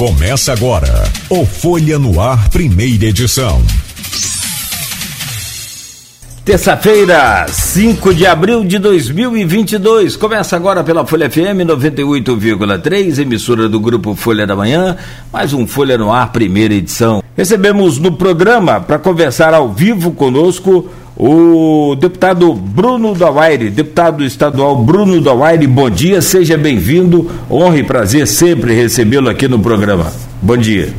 Começa agora o Folha no Ar, primeira edição. Terça-feira, 5 de abril de 2022. Começa agora pela Folha FM 98,3, emissora do grupo Folha da Manhã. Mais um Folha no Ar, primeira edição. Recebemos no programa para conversar ao vivo conosco o deputado Bruno Dawaire, deputado estadual Bruno Dawaire, bom dia, seja bem-vindo. Honra e prazer sempre recebê-lo aqui no programa. Bom dia.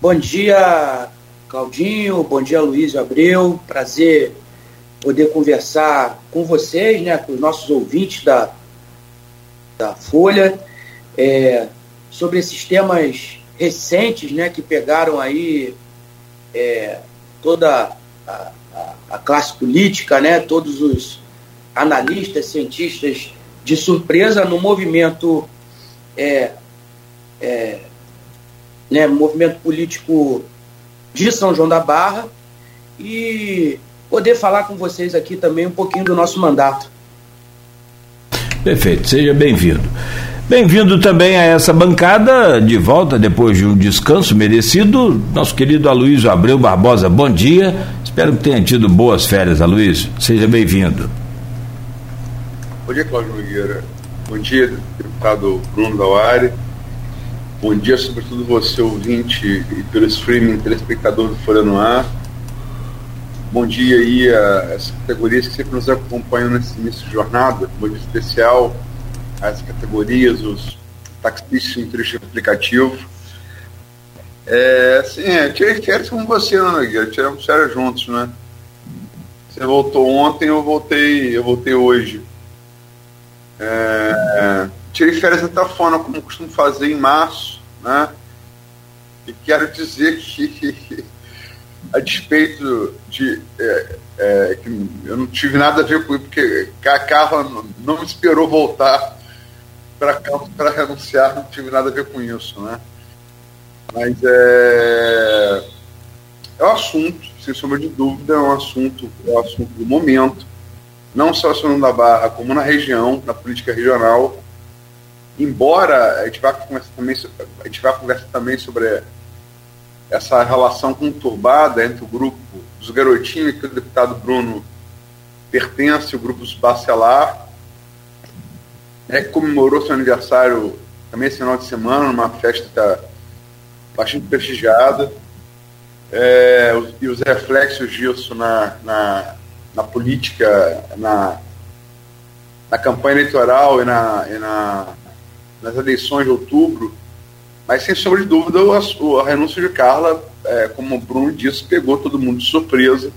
Bom dia, Claudinho. Bom dia, Luiz Abreu. Prazer poder conversar com vocês, né, com os nossos ouvintes da, da Folha, é, sobre esses temas recentes, né, que pegaram aí é, toda a a, classe política, né, todos os analistas, cientistas de surpresa no movimento é, é, né, movimento político de São João da Barra e poder falar com vocês aqui também um pouquinho do nosso mandato. Perfeito, seja bem-vindo. Bem-vindo também a essa bancada, de volta depois de um descanso merecido, nosso querido Aloysio Abreu Barbosa. Bom dia, espero que tenha tido boas férias, Aloysio. Seja bem-vindo. Bom dia, Cláudio Nogueira. Bom dia, deputado Bruno Dauari. Bom dia, sobretudo você, ouvinte, e pelo streaming, telespectador do Folha no Ar. Bom dia aí a categorias que sempre nos acompanham nesse início de jornada. Bom dia especial as categorias, os taxistas trecho aplicativo. É, sim, é, tirei férias com você, Ana Nogueira, tiramos férias juntos, né? Você voltou ontem, eu voltei, eu voltei hoje. É, tirei férias da forma como costumo fazer em março, né? E quero dizer que, a despeito de é, é, que eu não tive nada a ver com isso, porque a Carla não, não esperou voltar para campo para renunciar, não tive nada a ver com isso, né? Mas é, é um assunto, sem sombra de dúvida, é um assunto, é um assunto do momento, não só no da Barra, como na região, na política regional. Embora a gente vá conversar também, a gente vá conversar também sobre essa relação conturbada entre o grupo dos garotinhos que o deputado Bruno pertence, o grupo Bacelar, é, que comemorou seu aniversário também esse final de semana, numa festa bastante prestigiada. É, e os reflexos disso na, na, na política, na, na campanha eleitoral e, na, e na, nas eleições de outubro. Mas, sem sombra de dúvida, a, a renúncia de Carla, é, como o Bruno disse, pegou todo mundo de surpresa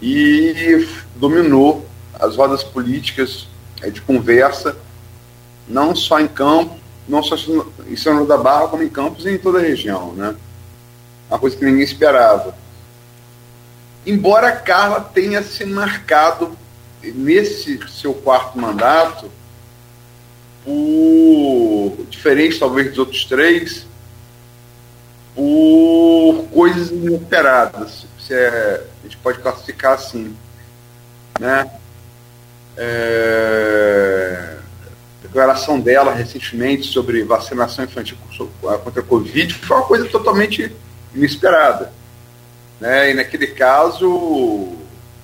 e dominou as rodas políticas é, de conversa, não só em campo, não só em São João da Barra, como em Campos e em toda a região, né? Uma coisa que ninguém esperava. Embora Carla tenha se marcado nesse seu quarto mandato, por diferente talvez dos outros três, por coisas inesperadas, se é, a gente pode classificar assim, né? É, declaração dela recentemente sobre vacinação infantil contra a Covid foi uma coisa totalmente inesperada. Né? E naquele caso,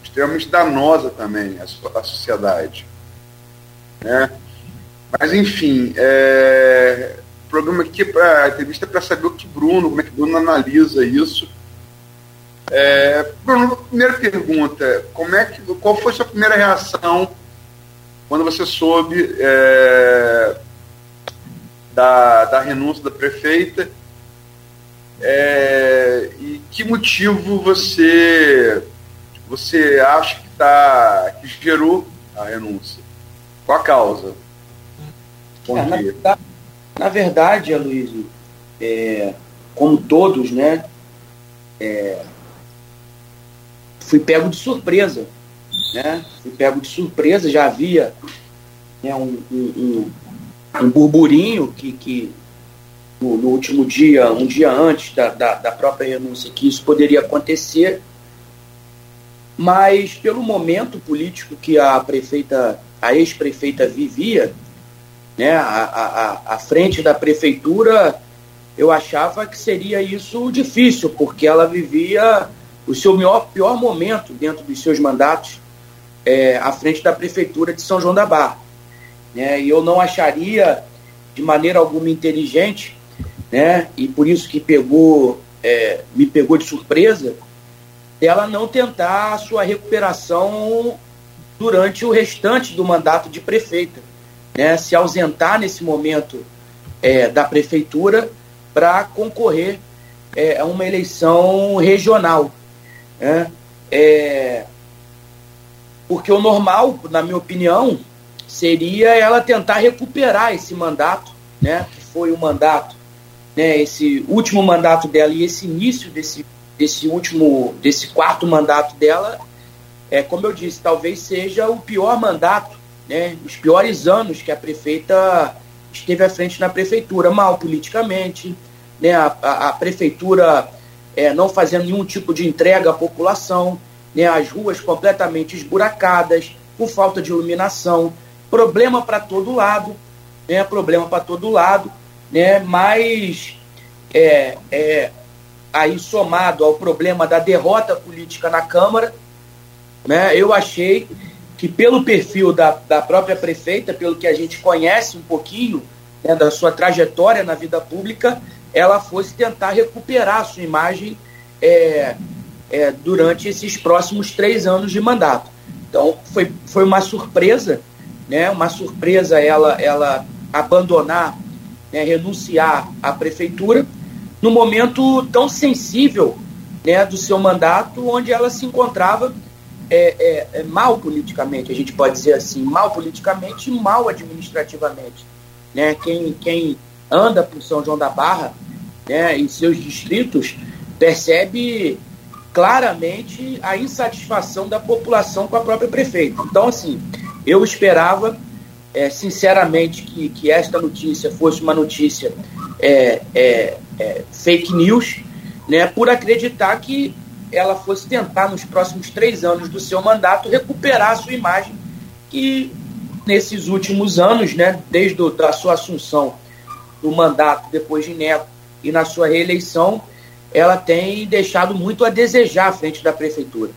extremamente danosa também à, sociedade. Né? Mas, enfim, é, o programa aqui, pra, a entrevista é para saber o que Bruno, como é que Bruno analisa isso é, Bruno, primeira pergunta, como é que, qual foi a sua primeira reação quando você soube é, da, da renúncia da prefeita? É, e que motivo você você acha que tá que gerou a renúncia? Qual a causa? Bom é, dia. Na, na verdade, Aloysio, é, como todos, né? É, fui pego de surpresa. Né? Fui pego de surpresa, já havia né, um, um, um, burburinho que, que no, no, último dia, um dia antes da, da, da própria renúncia, que isso poderia acontecer. Mas pelo momento político que a prefeita, a ex-prefeita vivia, né, a, a, a frente da prefeitura eu achava que seria isso difícil, porque ela vivia o seu pior, pior momento dentro dos seus mandatos é, à frente da Prefeitura de São João da Barra. Né? E eu não acharia de maneira alguma inteligente, né? e por isso que pegou, é, me pegou de surpresa, ela não tentar a sua recuperação durante o restante do mandato de prefeita. Né? Se ausentar nesse momento é, da prefeitura para concorrer é, a uma eleição regional. Né? É, porque o normal, na minha opinião, seria ela tentar recuperar esse mandato, né, que foi o mandato, né, esse último mandato dela e esse início desse, desse último, desse quarto mandato dela, é como eu disse, talvez seja o pior mandato, né, os piores anos que a prefeita esteve à frente na prefeitura, mal politicamente, né, a, a, a prefeitura é, não fazendo nenhum tipo de entrega à população, né, as ruas completamente esburacadas, com falta de iluminação, problema para todo lado, né, problema para todo lado, né, mas é, é, aí somado ao problema da derrota política na Câmara, né, eu achei que pelo perfil da, da própria prefeita, pelo que a gente conhece um pouquinho né, da sua trajetória na vida pública, ela fosse tentar recuperar a sua imagem é, é, durante esses próximos três anos de mandato. Então, foi, foi uma surpresa, né, uma surpresa ela, ela abandonar, né, renunciar à prefeitura, no momento tão sensível né, do seu mandato, onde ela se encontrava é, é, é, mal politicamente, a gente pode dizer assim, mal politicamente e mal administrativamente. Né? Quem, quem anda por São João da Barra né, e seus distritos percebe claramente a insatisfação da população com a própria prefeita. Então, assim, eu esperava, é, sinceramente, que, que esta notícia fosse uma notícia é, é, é, fake news, né, por acreditar que ela fosse tentar, nos próximos três anos do seu mandato, recuperar a sua imagem, que nesses últimos anos, né, desde a sua assunção do mandato depois de Neto e na sua reeleição, ela tem deixado muito a desejar à frente da prefeitura.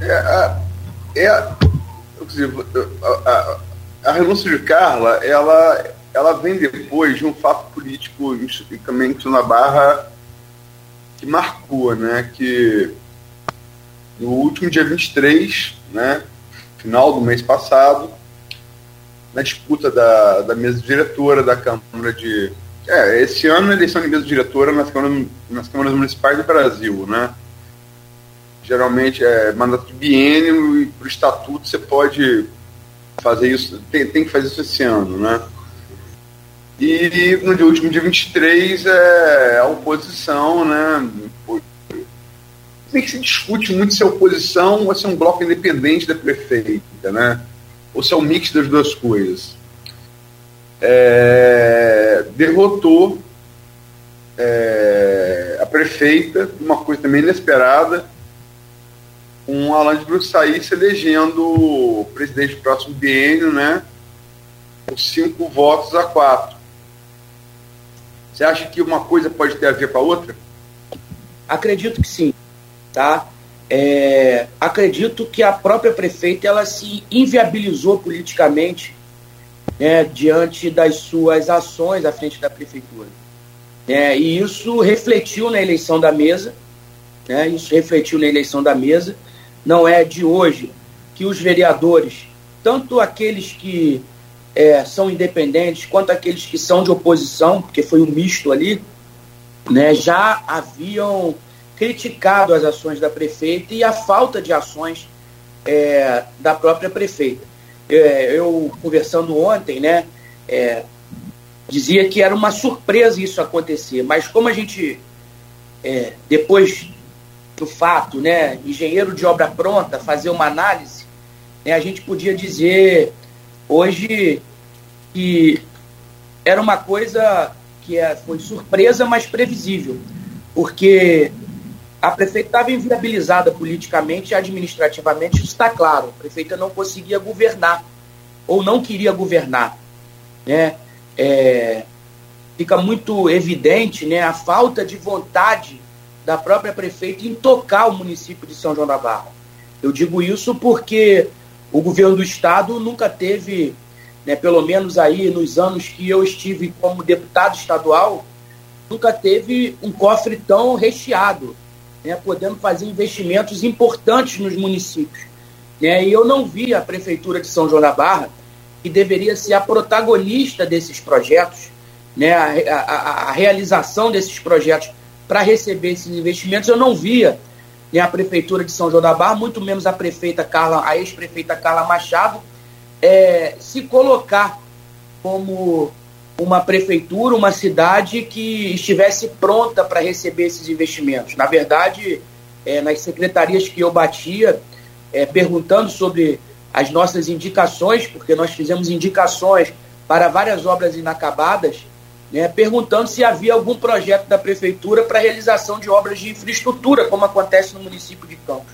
É, é, a, a, a, renúncia de Carla, ela, ela vem depois de um fato político também na Barra que marcou, né? Que no último dia 23, né? Final do mês passado, na disputa da, da mesa diretora da Câmara de é, esse ano a eleição de mesa diretora nas câmaras, nas câmaras municipais do Brasil, né? Geralmente é mandato de biênio e por estatuto você pode fazer isso, tem, tem que fazer isso esse ano, né? E no dia último, dia 23, é a oposição, né? Tem que se discute muito se é oposição ou se é um bloco independente da prefeita, né? Ou se é um mix das duas coisas é, derrotou é, a prefeita, uma coisa também inesperada, com Alain de Brussaí se elegendo o presidente do próximo biênio, né? Com cinco votos a quatro. Você acha que uma coisa pode ter a ver com a outra? Acredito que sim, tá? É, acredito que a própria prefeita ela se inviabilizou politicamente né, diante das suas ações à frente da prefeitura. É, e isso refletiu na eleição da mesa, né, isso refletiu na eleição da mesa. Não é de hoje que os vereadores, tanto aqueles que é, são independentes, quanto aqueles que são de oposição, porque foi um misto ali, né, já haviam criticado as ações da prefeita e a falta de ações é, da própria prefeita é, eu conversando ontem, né, é, dizia que era uma surpresa isso acontecer, mas como a gente, é, depois do fato, né, engenheiro de obra pronta, fazer uma análise, né, a gente podia dizer hoje que era uma coisa que é, foi surpresa, mas previsível, porque a prefeita estava inviabilizada politicamente e administrativamente, isso está claro. A prefeita não conseguia governar, ou não queria governar. Né? É, fica muito evidente né, a falta de vontade da própria prefeita em tocar o município de São João da Barra. Eu digo isso porque o governo do estado nunca teve, né, pelo menos aí nos anos que eu estive como deputado estadual, nunca teve um cofre tão recheado, né, podendo fazer investimentos importantes nos municípios. Né, e eu não vi a prefeitura de São João da Barra, que deveria ser a protagonista desses projetos, né, a, a, a realização desses projetos para receber esses investimentos, eu não via né, a prefeitura de São João da Barra, muito menos a prefeita Carla, a ex-prefeita Carla Machado, é, se colocar como uma prefeitura, uma cidade que estivesse pronta para receber esses investimentos. Na verdade, é, nas secretarias que eu batia, é, perguntando sobre as nossas indicações, porque nós fizemos indicações para várias obras inacabadas, né, perguntando se havia algum projeto da prefeitura para realização de obras de infraestrutura, como acontece no município de Campos.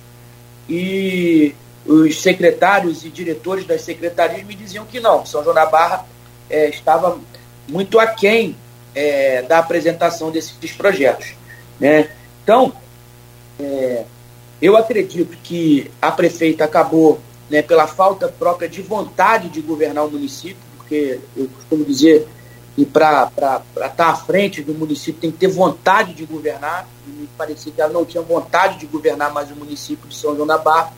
E os secretários e diretores das secretarias me diziam que não, São João da Barra é, estava muito aquém é, da apresentação desses projetos. Né? Então, é, eu acredito que a prefeita acabou, né, pela falta própria de vontade de governar o município, porque eu costumo dizer que para estar tá à frente do município tem que ter vontade de governar, e me parecia que ela não tinha vontade de governar mais o município de São João da Barra,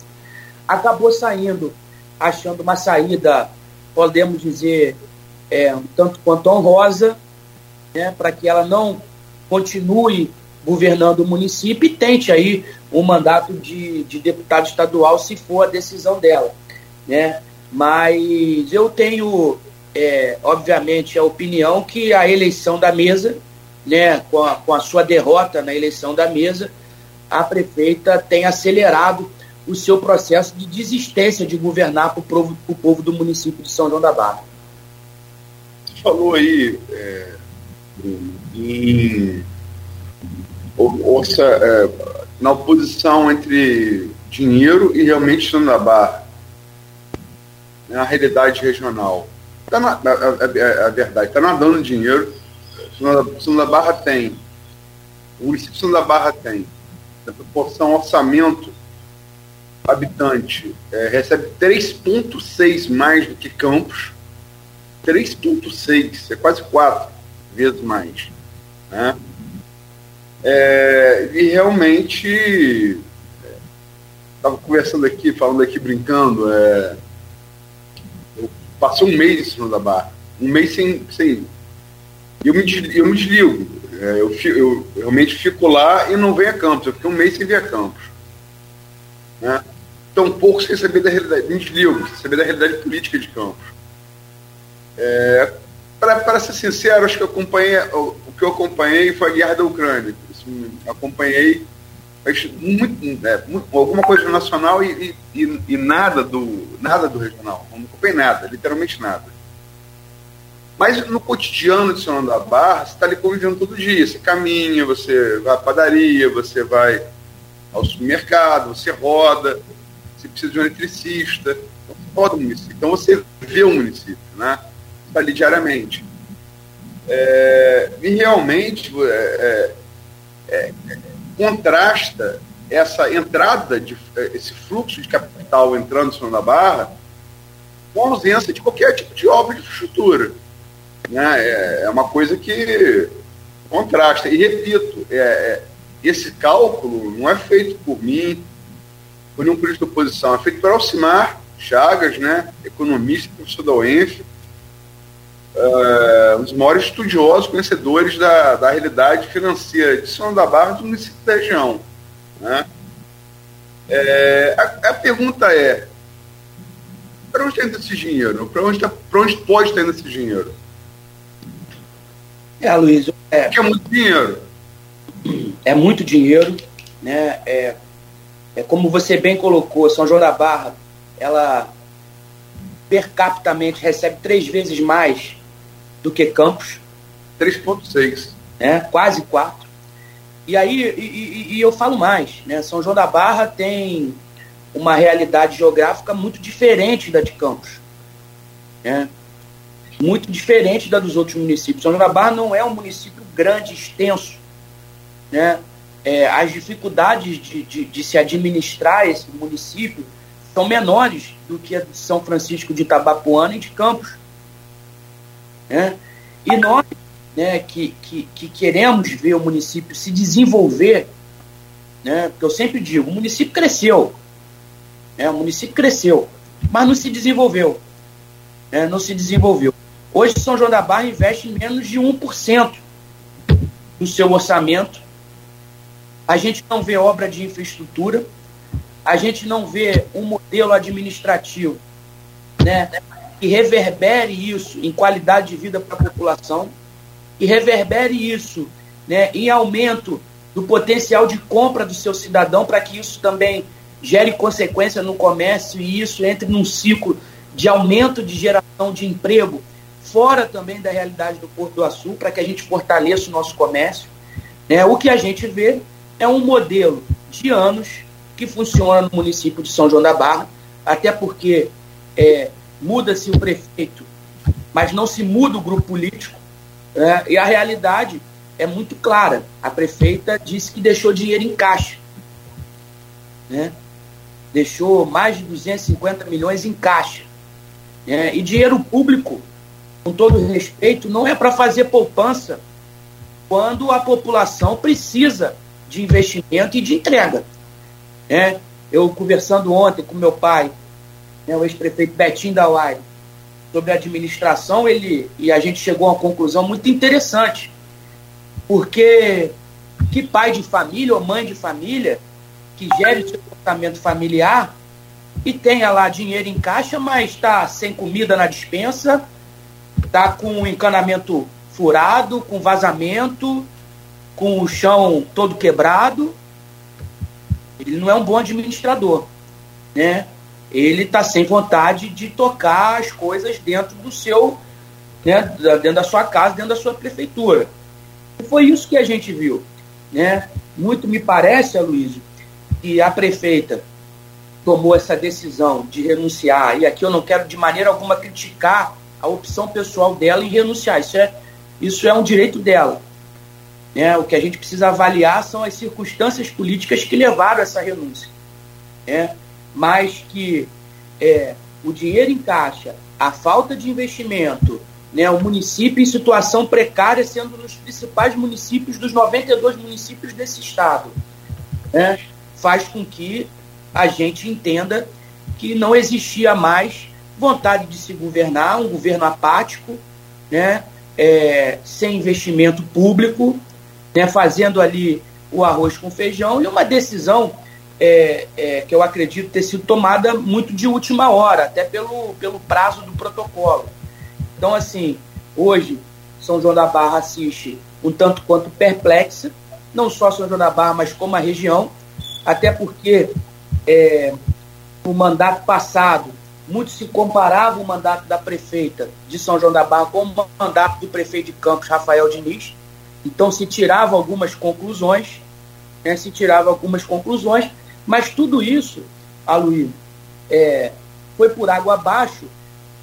acabou saindo, achando uma saída, podemos dizer, é, um tanto quanto honrosa, né, para que ela não continue governando o município e tente aí um mandato de, de deputado estadual, se for a decisão dela. Né? Mas eu tenho, é, obviamente, a opinião que a eleição da mesa, né, com, a, com a sua derrota na eleição da mesa, a prefeita tem acelerado o seu processo de desistência de governar para o povo do município de São João da Barra falou aí é, em ouça, é, na oposição entre dinheiro e realmente estando na barra, na realidade regional. Tá na, a, a, a, verdade, está nadando dinheiro. Da Barra tem, o município da Barra tem, na proporção orçamento habitante, é, recebe 3,6 mais do que Campos 3,6, é quase quatro vezes mais. Né? É, e realmente, estava conversando aqui, falando aqui, brincando, é, eu passei um mês em cima da barra, um mês sem. sem eu, me, eu me desligo. É, eu, eu, eu, realmente fico lá e não venho a campos. Eu fiquei um mês sem vir a campos. Né? Tão pouco sem saber da realidade. Me desligo, sem saber da realidade política de campos. É, Para ser sincero, acho que acompanhei, o, o, que eu acompanhei foi a guerra da Ucrânia. Assim, acompanhei muito, é, alguma coisa nacional e, e, e, nada, do, nada do regional. Não acompanhei nada, literalmente nada. Mas no cotidiano de São da Barra, você está ali convivendo todo dia. Você caminha, você vai à padaria, você vai ao supermercado, você roda, você precisa de um eletricista, então roda o município. Então você vê o município, né? Ali diariamente. É, e realmente é, é, é, contrasta essa entrada, de, é, esse fluxo de capital entrando no da Barra com a ausência de qualquer tipo de obra de infraestrutura. Né? É, é uma coisa que contrasta. E repito, esse cálculo não é feito por mim, por nenhum político de oposição, é feito por Alcimar Chagas, né, economista, professor da UENF, uh, um dos maiores estudiosos, conhecedores da, da realidade financeira de São da Barra do município da região. Né? É, a, a, pergunta é: para onde está indo esse dinheiro? Para onde, tá, onde pode estar indo esse dinheiro? É, Luiz. É, Porque é muito dinheiro. É muito dinheiro. Né? É, é como você bem colocou, São João da Barra, ela per capitamente recebe três vezes mais do que Campos. 3,6. Né? Quase 4. E aí, e, e, e, eu falo mais, né? São João da Barra tem uma realidade geográfica muito diferente da de Campos. Né? muito diferente da dos outros municípios. São João da Barra não é um município grande, extenso. Né? É, as dificuldades de, de, de, se administrar esse município são menores do que a de São Francisco de Itabapuana e de Campos. Né? E nós, né, que, que, que queremos ver o município se desenvolver, né, porque eu sempre digo, o município cresceu, né, o município cresceu, mas não se desenvolveu. Né, não se desenvolveu. Hoje São João da Barra investe menos de 1% do seu orçamento. A gente não vê obra de infraestrutura, a gente não vê um modelo administrativo né, que reverbere isso em qualidade de vida para a população, e reverbere isso né, em aumento do potencial de compra do seu cidadão, para que isso também gere consequência no comércio e isso entre num ciclo de aumento de geração de emprego, fora também da realidade do Porto do Açul, para que a gente fortaleça o nosso comércio. Né? O que a gente vê é um modelo de anos que funciona no município de São João da Barra, até porque é, muda-se o prefeito, mas não se muda o grupo político, né? e a realidade é muito clara. A prefeita disse que deixou dinheiro em caixa. Né? Deixou mais de 250 milhões em caixa. Né? E dinheiro público, com todo respeito, não é para fazer poupança quando a população precisa de investimento e de entrega. Né? Eu conversando ontem com meu pai, né, o ex-prefeito Betinho da Uai, sobre a administração, ele e a gente chegou a uma conclusão muito interessante. Porque que pai de família ou mãe de família que gere seu comportamento familiar e tenha lá dinheiro em caixa, mas está sem comida na dispensa, está com o encanamento furado, com vazamento, com o chão todo quebrado. Ele não é um bom administrador, né? Ele está sem vontade de tocar as coisas dentro do seu, né, dentro da sua casa, dentro da sua prefeitura. E foi isso que a gente viu. Né? Muito me parece, Aloysio, que a prefeita tomou essa decisão de renunciar, e aqui eu não quero de maneira alguma criticar a opção pessoal dela em renunciar, isso é, isso é um direito dela. Né? O que a gente precisa avaliar são as circunstâncias políticas que levaram essa renúncia. Né? Mas que é, o dinheiro em caixa, a falta de investimento, né, o município em situação precária, sendo nos principais municípios dos 92 municípios desse estado, né, faz com que a gente entenda que não existia mais vontade de se governar, um governo apático, né, é, sem investimento público, né, fazendo ali o arroz com feijão e uma decisão é, é, que eu acredito ter sido tomada muito de última hora, até pelo, pelo prazo do protocolo. Então, assim, hoje, São João da Barra assiste um tanto quanto perplexa, não só São João da Barra, mas como a região, até porque é, o mandato passado, muito se comparava o mandato da prefeita de São João da Barra com o mandato do prefeito de Campos, Rafael Diniz. Então se tirava algumas conclusões, né, se tirava algumas conclusões, mas tudo isso, Aloysio, é, foi por água abaixo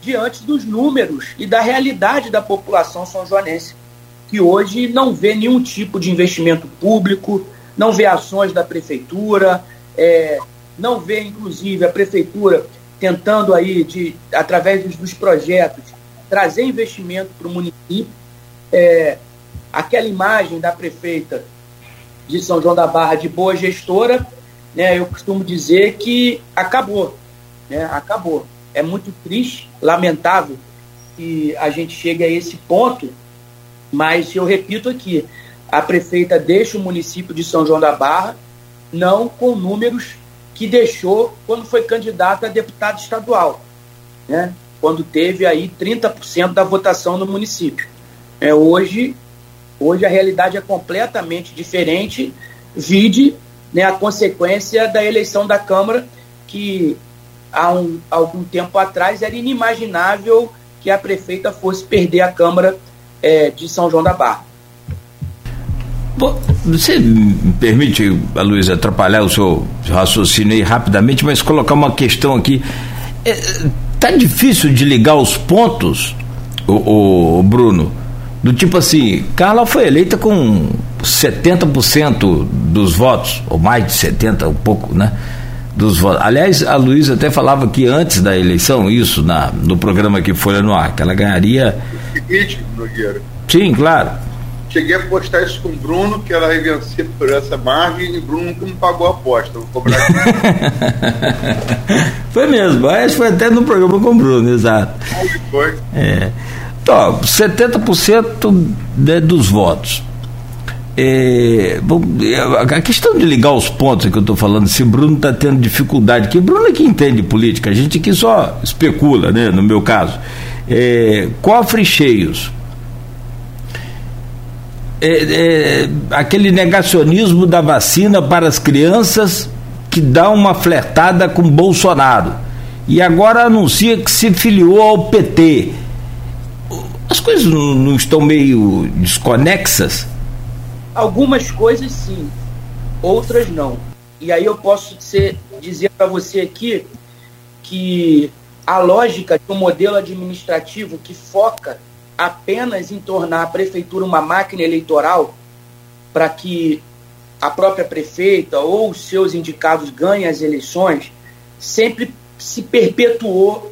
diante dos números e da realidade da população são joanense, que hoje não vê nenhum tipo de investimento público, não vê ações da prefeitura, é, não vê, inclusive, a prefeitura tentando aí, de, através dos, dos projetos, trazer investimento para o município. É, aquela imagem da prefeita de São João da Barra de boa gestora né, eu costumo dizer que acabou, né, acabou. É muito triste, lamentável que a gente chegue a esse ponto, mas eu repito aqui, a prefeita deixa o município de São João da Barra não com números que deixou quando foi candidata a deputado estadual, né? quando teve aí 30% da votação no município. É, hoje, hoje a realidade é completamente diferente, vide né, a consequência da eleição da Câmara, que há um, algum tempo atrás era inimaginável que a prefeita fosse perder a Câmara é, de São João da Barra. Você me permite, Luiz, atrapalhar o seu raciocínio aí rapidamente, mas colocar uma questão aqui. É, tá difícil de ligar os pontos o, o Bruno, do tipo assim, Carla foi eleita com 70% dos votos, ou mais de 70%, um pouco, né? Dos votos. Aliás, a Luísa até falava que antes da eleição, isso, na, no programa que foi no ar, que ela ganharia. Seguinte, Nogueira. Sim, claro. Cheguei a postar isso com o Bruno, que ela ia vencer por essa margem, e o Bruno nunca me pagou a aposta. Vou cobrar Foi mesmo, que foi até no programa com o Bruno, exato. Aí foi. É. Então, 70% né, dos votos. É, é, a questão de ligar os pontos que eu estou falando, se Bruno está tendo dificuldade, que Bruno é que entende política, a gente aqui só especula, né, no meu caso. É, cofres cheios. É, é, aquele negacionismo da vacina para as crianças que dá uma flertada com Bolsonaro. E agora anuncia que se filiou ao PT. As coisas não, não estão meio desconexas? Algumas coisas sim, outras não. E aí eu posso ser, dizer para você aqui que a lógica de um modelo administrativo que foca apenas em tornar a prefeitura uma máquina eleitoral para que a própria prefeita ou os seus indicados ganhem as eleições, sempre se perpetuou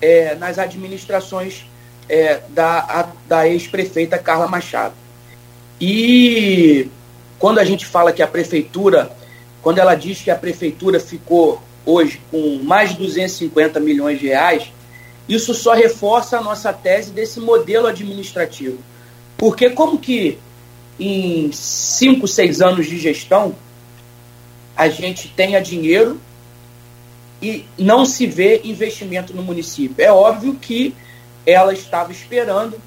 é, nas administrações é, da, da ex-prefeita Carla Machado. E quando a gente fala que a prefeitura, quando ela diz que a prefeitura ficou hoje com mais de 250 milhões de reais, isso só reforça a nossa tese desse modelo administrativo. Porque como que em cinco, seis anos de gestão a gente tenha dinheiro e não se vê investimento no município? É óbvio que ela estava esperando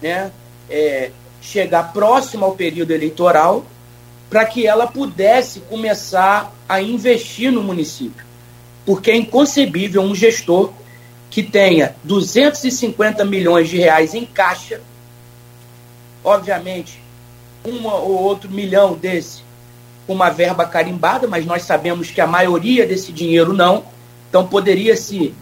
né, é, chegar próximo ao período eleitoral para que ela pudesse começar a investir no município. Porque é inconcebível um gestor que tenha 250 milhões de reais em caixa, obviamente, um ou outro milhão desse com uma verba carimbada, mas nós sabemos que a maioria desse dinheiro não. Então poderia se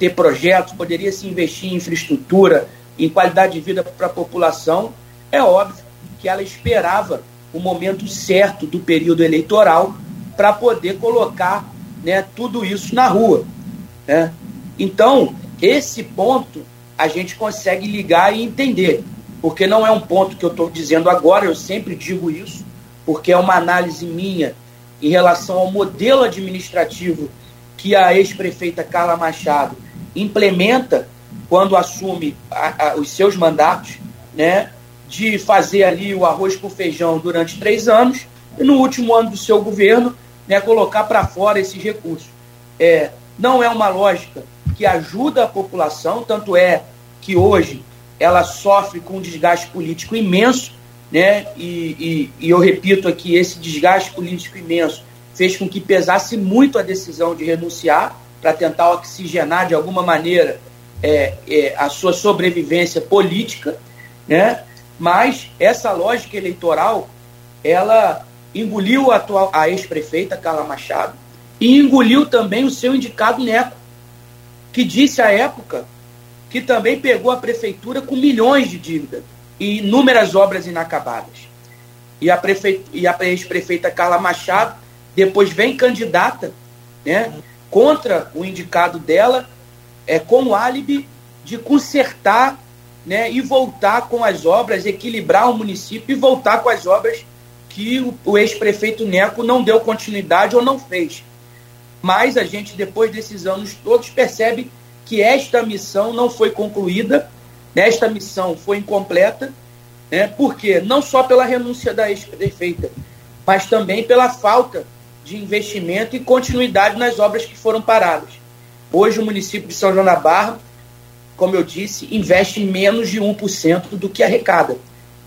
ter projetos, poderia se investir em infraestrutura, em qualidade de vida para a população, é óbvio que ela esperava o momento certo do período eleitoral para poder colocar né, tudo isso na rua. Né? Então, esse ponto a gente consegue ligar e entender, porque não é um ponto que eu estou dizendo agora, eu sempre digo isso, porque é uma análise minha em relação ao modelo administrativo que a ex-prefeita Carla Machado implementa quando assume a, a, os seus mandatos, né? de fazer ali o arroz com feijão durante três anos e no último ano do seu governo né, colocar para fora esses recursos. É, não é uma lógica que ajuda a população, tanto é que hoje ela sofre com um desgaste político imenso, né? E, e, e eu repito aqui, esse desgaste político imenso fez com que pesasse muito a decisão de renunciar para tentar oxigenar de alguma maneira é, é, a sua sobrevivência política, né? Mas essa lógica eleitoral, ela engoliu a, atual, a ex-prefeita Carla Machado e engoliu também o seu indicado Neco, que disse à época que também pegou a prefeitura com milhões de dívida e inúmeras obras inacabadas. E a, prefe... e a ex-prefeita Carla Machado depois vem candidata né, contra o indicado dela, é, com o álibi de consertar né, e voltar com as obras, equilibrar o município e voltar com as obras que o, o ex-prefeito Neco não deu continuidade ou não fez. Mas a gente, depois desses anos todos, percebe que esta missão não foi concluída, esta missão foi incompleta, né, porque não só pela renúncia da ex-prefeita, mas também pela falta de investimento e continuidade nas obras que foram paradas. Hoje, o município de São João da Barra como eu disse, investe menos de 1% do que arrecada.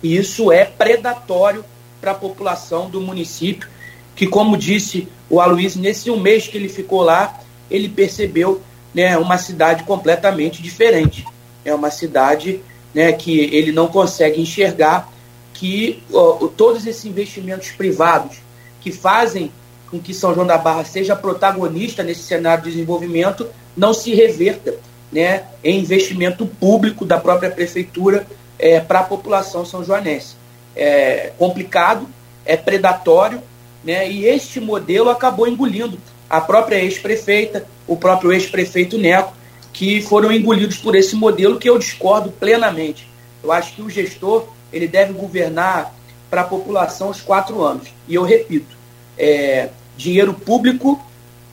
E isso é predatório para a população do município, que, como disse o Aloysio, nesse um mês que ele ficou lá, ele percebeu né, uma cidade completamente diferente. É uma cidade né, que ele não consegue enxergar que ó, todos esses investimentos privados que fazem com que São João da Barra seja protagonista nesse cenário de desenvolvimento não se reverta né, em investimento público da própria prefeitura é, para a população são joanense. É complicado, é predatório, né, e este modelo acabou engolindo a própria ex-prefeita, o próprio ex-prefeito Neco, que foram engolidos por esse modelo que eu discordo plenamente. Eu acho que o gestor ele deve governar para a população os quatro anos. E eu repito, é, dinheiro público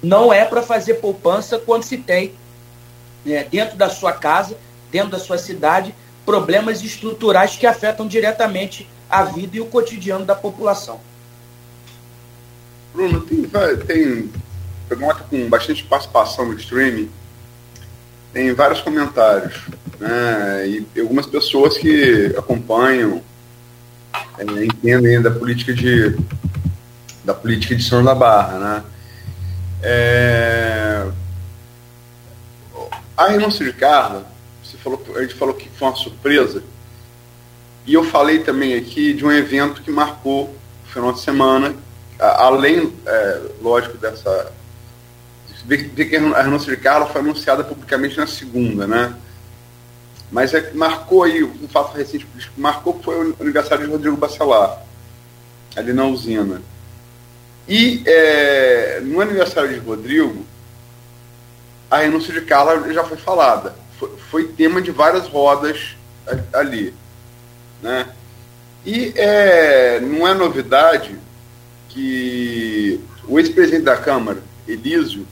não é para fazer poupança quando se tem né, dentro da sua casa, dentro da sua cidade, problemas estruturais que afetam diretamente a vida e o cotidiano da população. Bruno, tem, tem pergunta com bastante participação no streaming, tem vários comentários, né, e algumas pessoas que acompanham, é, entendem da política de da política de São da Barra, né? É, a renúncia de Carla, você falou, a gente falou que foi uma surpresa, e eu falei também aqui de um evento que marcou o final de semana, além, é, lógico, dessa. Ver que a renúncia de Carla foi anunciada publicamente na segunda, né? Mas é, marcou aí, um fato recente marcou que foi o aniversário de Rodrigo Bacelar, ali na usina. E é, no aniversário de Rodrigo, a renúncia de Carla já foi falada. Foi, foi tema de várias rodas ali. Né? E é, não é novidade que o ex-presidente da Câmara, Elísio,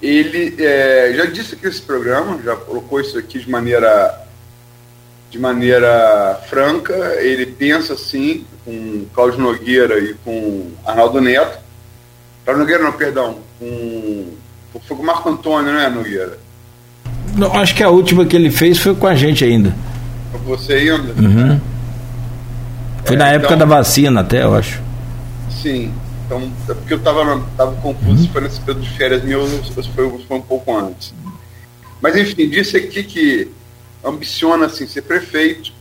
ele é, já disse aqui nesse programa, já colocou isso aqui de maneira de maneira franca, ele pensa assim com Cláudio Nogueira e com Arnaldo Neto. Cláudio Nogueira não, perdão, com foi com o Marco Antônio, né, Nogueira? Não, acho que a última que ele fez foi com a gente ainda. Com você ainda? Uhum. Foi é, na época então, da vacina até, eu acho. Sim. Então, é porque eu estava tava confuso se foi nesse período de férias meu ou se foi, foi um pouco antes. Mas enfim, disse aqui que ambiciona assim, ser prefeito.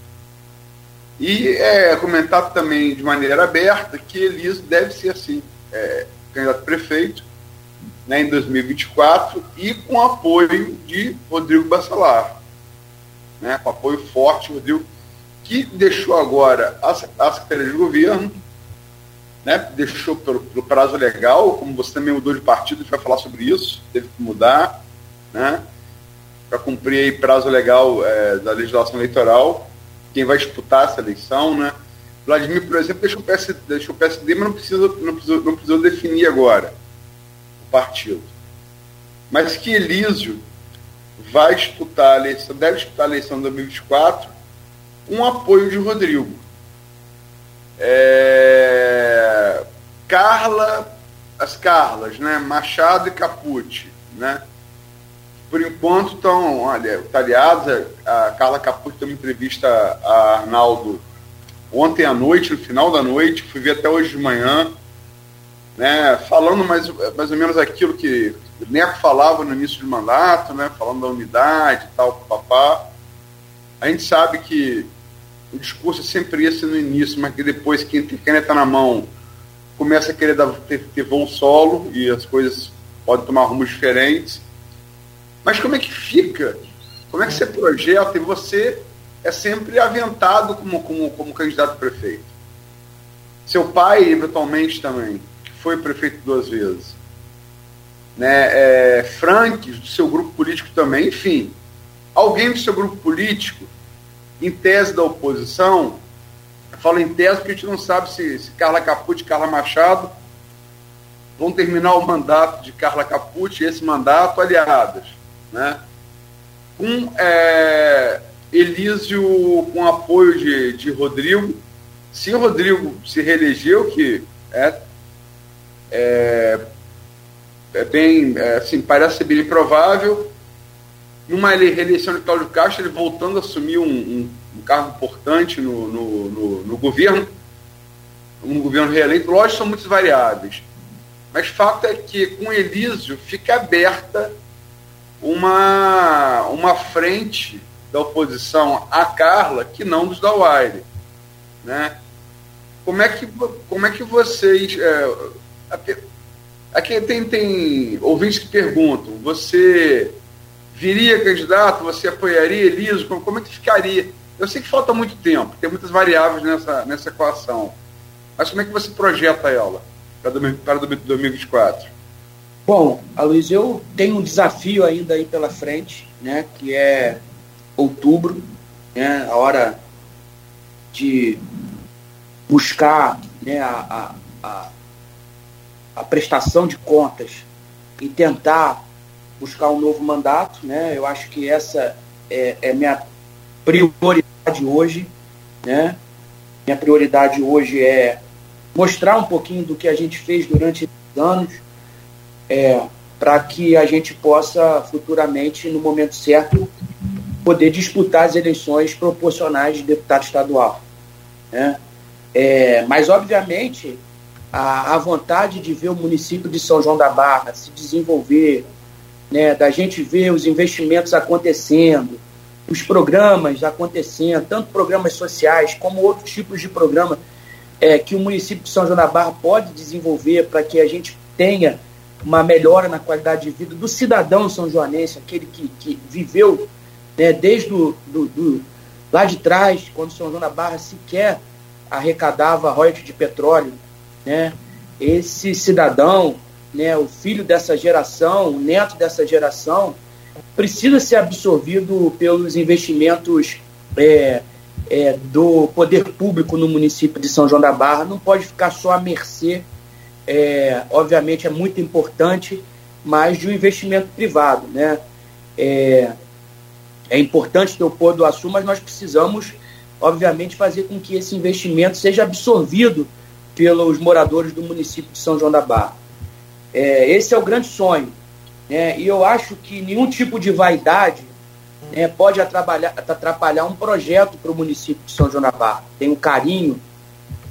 E é comentado também de maneira aberta que Elias deve ser assim, é, candidato a prefeito né, em 2024 e com apoio de Rodrigo Bacelar. Né, com apoio forte Rodrigo, que deixou agora a, a Secretaria de Governo, né, deixou pelo, pelo, prazo legal, como você também mudou de partido, a gente vai falar sobre isso, teve que mudar, né, para cumprir aí prazo legal é, da legislação eleitoral, quem vai disputar essa eleição, né. Vladimir, por exemplo, deixou o PSD, deixou o PSD mas não precisa, não, precisa, não precisa definir agora partido. Mas que Elísio vai disputar a eleição, deve disputar a eleição de 2024 com apoio de Rodrigo. É... Carla, as Carlas, né? Machado e Capucci, né? Por enquanto estão, olha, aliados, a Carla Capucci deu uma entrevista a Arnaldo ontem à noite, no final da noite, fui ver até hoje de manhã né, falando mais, mais ou menos aquilo que o Neco falava no início do mandato, né, falando da unidade e tal, papá. A gente sabe que o discurso é sempre esse no início, mas que depois quem tem caneta na mão começa a querer dar, ter, ter voo solo e as coisas podem tomar rumos diferentes. Mas como é que fica? Como é que você projeta e você é sempre aventado como, como, como candidato a prefeito? Seu pai, eventualmente, também foi prefeito duas vezes. Né, é, Frank, do seu grupo político também, enfim. Alguém do seu grupo político, em tese da oposição, fala em tese porque a gente não sabe se, se Carla Capucci e Carla Machado vão terminar o mandato de Carla Capucci esse mandato aliadas. Né? Com é, Elísio com apoio de, de Rodrigo. Se Rodrigo se reelegeu, que é, é, é bem, é, assim, parece bem improvável. Numa reeleição de Cláudio Castro, ele voltando a assumir um, um, um cargo importante no, no, no, no, governo, um governo reeleito, lógico, são muitas variáveis. Mas fato é que com Elísio fica aberta uma, uma frente da oposição a Carla que não dos da Wire. Né? Como, é que, como é que vocês. É, Aqui tem, tem ouvintes que perguntam: você viria candidato, você apoiaria Eliso, como, como é que ficaria? Eu sei que falta muito tempo, tem muitas variáveis nessa, nessa equação, mas como é que você projeta ela para, para 2024? Bom, Aloysio, eu tenho um desafio ainda aí pela frente, né, que é outubro, né, a hora de buscar né, a, a, a, prestação de contas e tentar buscar um novo mandato. Né? Eu acho que essa é, é minha prioridade hoje. Né? Minha prioridade hoje é mostrar um pouquinho do que a gente fez durante anos, é, para que a gente possa futuramente, no momento certo, poder disputar as eleições proporcionais de deputado estadual. Né? É, mas, obviamente, a, a, vontade de ver o município de São João da Barra se desenvolver, né, da gente ver os investimentos acontecendo, os programas acontecendo, tanto programas sociais como outros tipos de programa é, que o município de São João da Barra pode desenvolver para que a gente tenha uma melhora na qualidade de vida do cidadão são joanense, aquele que, que viveu né, desde do, do, do, lá de trás, quando São João da Barra sequer arrecadava royalties de petróleo, né? Esse cidadão, né, o filho dessa geração, o neto dessa geração, precisa ser absorvido pelos investimentos é, é, do poder público no município de São João da Barra. Não pode ficar só à mercê, é, obviamente é muito importante, mas de um investimento privado, né? É, é importante ter o pôr do açúcar, mas nós precisamos, obviamente, fazer com que esse investimento seja absorvido pelos moradores do município de São João da Barra. É, esse é o grande sonho. Né? E eu acho que nenhum tipo de vaidade né, pode atrapalhar, atrapalhar um projeto para o município de São João da Barra. Tenho um carinho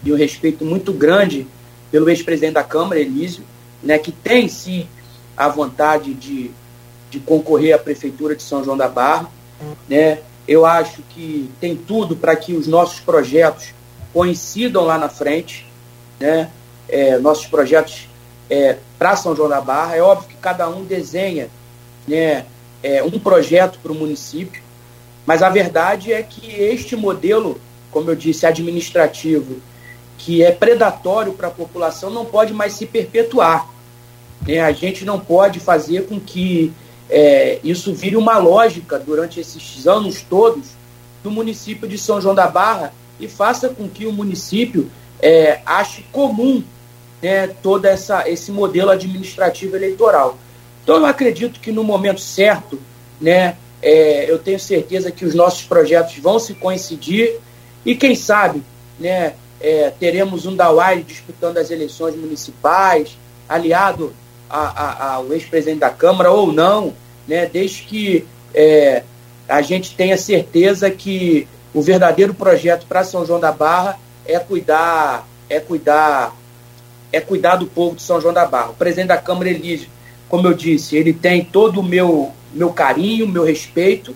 e um respeito muito grande pelo ex-presidente da Câmara, Elísio, né, que tem sim a vontade de, de concorrer à Prefeitura de São João da Barra. Né? Eu acho que tem tudo para que os nossos projetos coincidam lá na frente, né? É, nossos projetos é, para São João da Barra. É óbvio que cada um desenha né, é, um projeto para o município, mas a verdade é que este modelo, como eu disse, administrativo, que é predatório para a população, não pode mais se perpetuar. Né? A gente não pode fazer com que é, isso vire uma lógica durante esses anos todos do município de São João da Barra e faça com que o município é, ache comum né, todo essa, esse modelo administrativo eleitoral. Então eu acredito que no momento certo, né, é, eu tenho certeza que os nossos projetos vão se coincidir e quem sabe né, é, teremos um Dawai disputando as eleições municipais, aliado a, a, ao ex-presidente da Câmara ou não, né, desde que é, a gente tenha certeza que o verdadeiro projeto para São João da Barra é cuidar, é cuidar, é cuidar do povo de São João da Barra. O presidente da Câmara Elísio, como eu disse, ele tem todo o meu, meu carinho, meu respeito,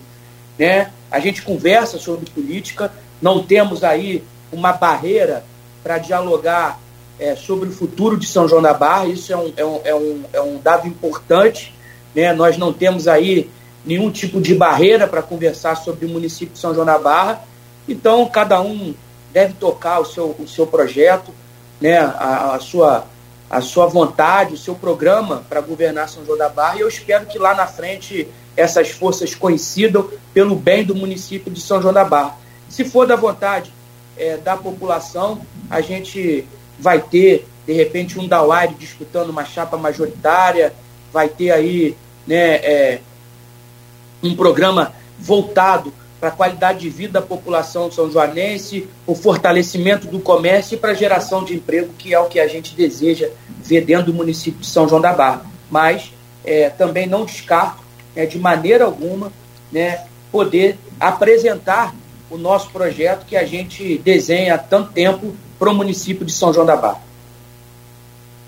né? A gente conversa sobre política, não temos aí uma barreira para dialogar é, sobre o futuro de São João da Barra, isso é um, é um, é um, é um dado importante. Né? Nós não temos aí nenhum tipo de barreira para conversar sobre o município de São João da Barra, então cada um deve tocar o seu, o seu projeto, né? a, a sua, a sua vontade, o seu programa para governar São João da Barra, e eu espero que lá na frente essas forças coincidam pelo bem do município de São João da Barra. Se for da vontade é, da população, a gente vai ter, de repente, um Dawari disputando uma chapa majoritária, vai ter aí né, é, um programa voltado para a qualidade de vida da população são joanense, o fortalecimento do comércio e para a geração de emprego, que é o que a gente deseja ver dentro do município de São João da Barra. Mas é, também não descarto, é, de maneira alguma, né, poder apresentar o nosso projeto que a gente desenha há tanto tempo para o município de São João da Barra.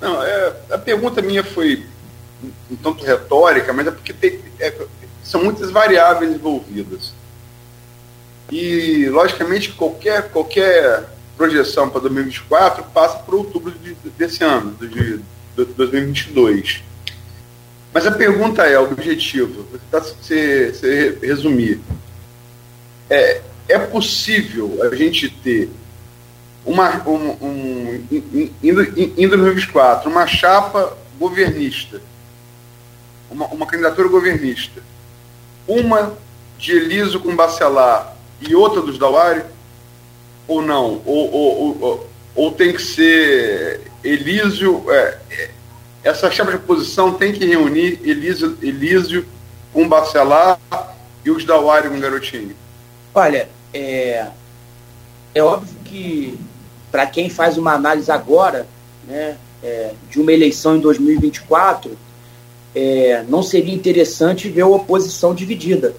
Não, é, a pergunta minha foi um tanto retórica, mas é porque tem, é, são muitas variáveis envolvidas. E, logicamente, qualquer, qualquer projeção para 2024 passa por outubro de, desse ano, de, de 2022. Mas a pergunta é objetiva, para você, você resumir. É, é possível a gente ter uma, um, um, indo, indo 2024, uma chapa governista, uma, uma candidatura governista, uma de Eliso com Bacelar e outra dos Dauário? Ou não? Ou, ou, ou, ou tem que ser Elísio. É, é, essa chapa de oposição tem que reunir Elísio, Elísio com Bacelar e os Dauário com Garotinho? Olha, é, é óbvio que para quem faz uma análise agora, né, é, de uma eleição em 2024, é, não seria interessante ver a oposição dividida.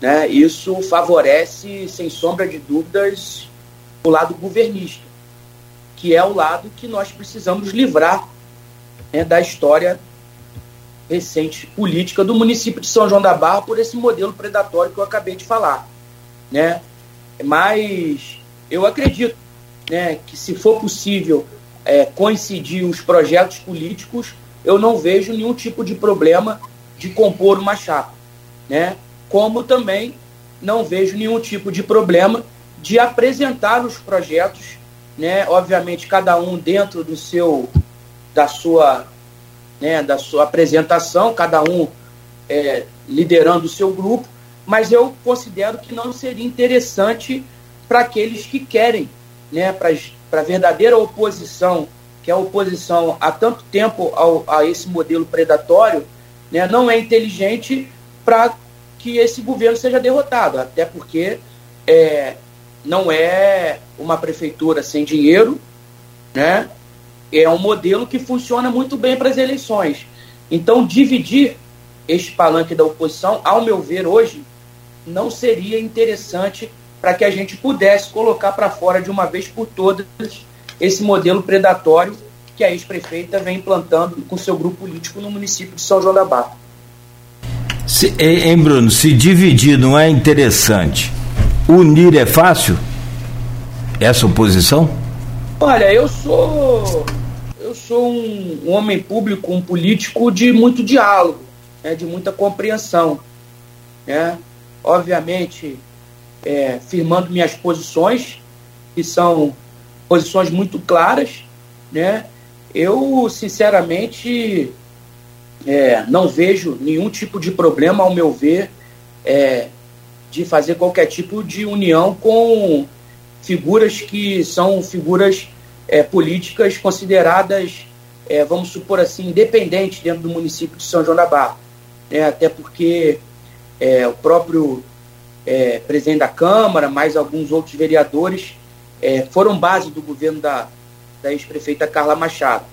Né? Isso favorece, sem sombra de dúvidas, o lado governista, que é o lado que nós precisamos livrar né, da história recente política do município de São João da Barra por esse modelo predatório que eu acabei de falar. Né? Mas eu acredito né, que se for possível é, coincidir os projetos políticos, eu não vejo nenhum tipo de problema de compor uma chapa. Né? Como também não vejo nenhum tipo de problema de apresentar os projetos, né? obviamente cada um dentro do seu da sua né, da sua apresentação, cada um é, liderando o seu grupo, mas eu considero que não seria interessante para aqueles que querem, né, para a verdadeira oposição, que é a oposição há tanto tempo ao, a esse modelo predatório, né, não é inteligente para que esse governo seja derrotado, até porque é, não é uma prefeitura sem dinheiro, né? é um modelo que funciona muito bem para as eleições. Então, dividir este palanque da oposição, ao meu ver, hoje, não seria interessante para que a gente pudesse colocar para fora de uma vez por todas esse modelo predatório que a ex-prefeita vem implantando com seu grupo político no município de São João da Barra. Se, hein, Bruno, se dividir não é interessante, unir é fácil? Essa oposição? Olha, eu sou eu sou um, um homem público, um político de muito diálogo, né, de muita compreensão. Né? Obviamente, é, firmando minhas posições, que são posições muito claras, né? eu, sinceramente, é, não vejo nenhum tipo de problema, ao meu ver, é, de fazer qualquer tipo de união com figuras que são figuras é, políticas consideradas, é, vamos supor assim, independentes dentro do município de São João da Barra. Né? Até porque é, o próprio é, presidente da Câmara, mais alguns outros vereadores, é, foram base do governo da, da ex-prefeita Carla Machado.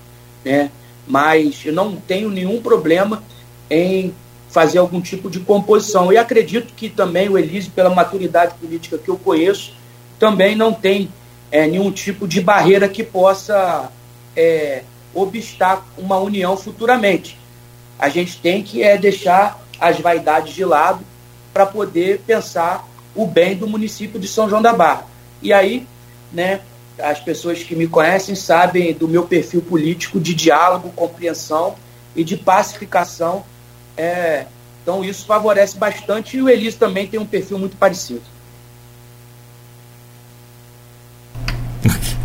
Né? Mas eu não tenho nenhum problema em fazer algum tipo de composição. E acredito que também o Elise, pela maturidade política que eu conheço, também não tem é, nenhum tipo de barreira que possa é, obstar uma união futuramente. A gente tem que é, deixar as vaidades de lado para poder pensar o bem do município de São João da Barra. E aí, né, as pessoas que me conhecem sabem do meu perfil político de diálogo, compreensão e de pacificação. É, então isso favorece bastante e o Elis também tem um perfil muito parecido.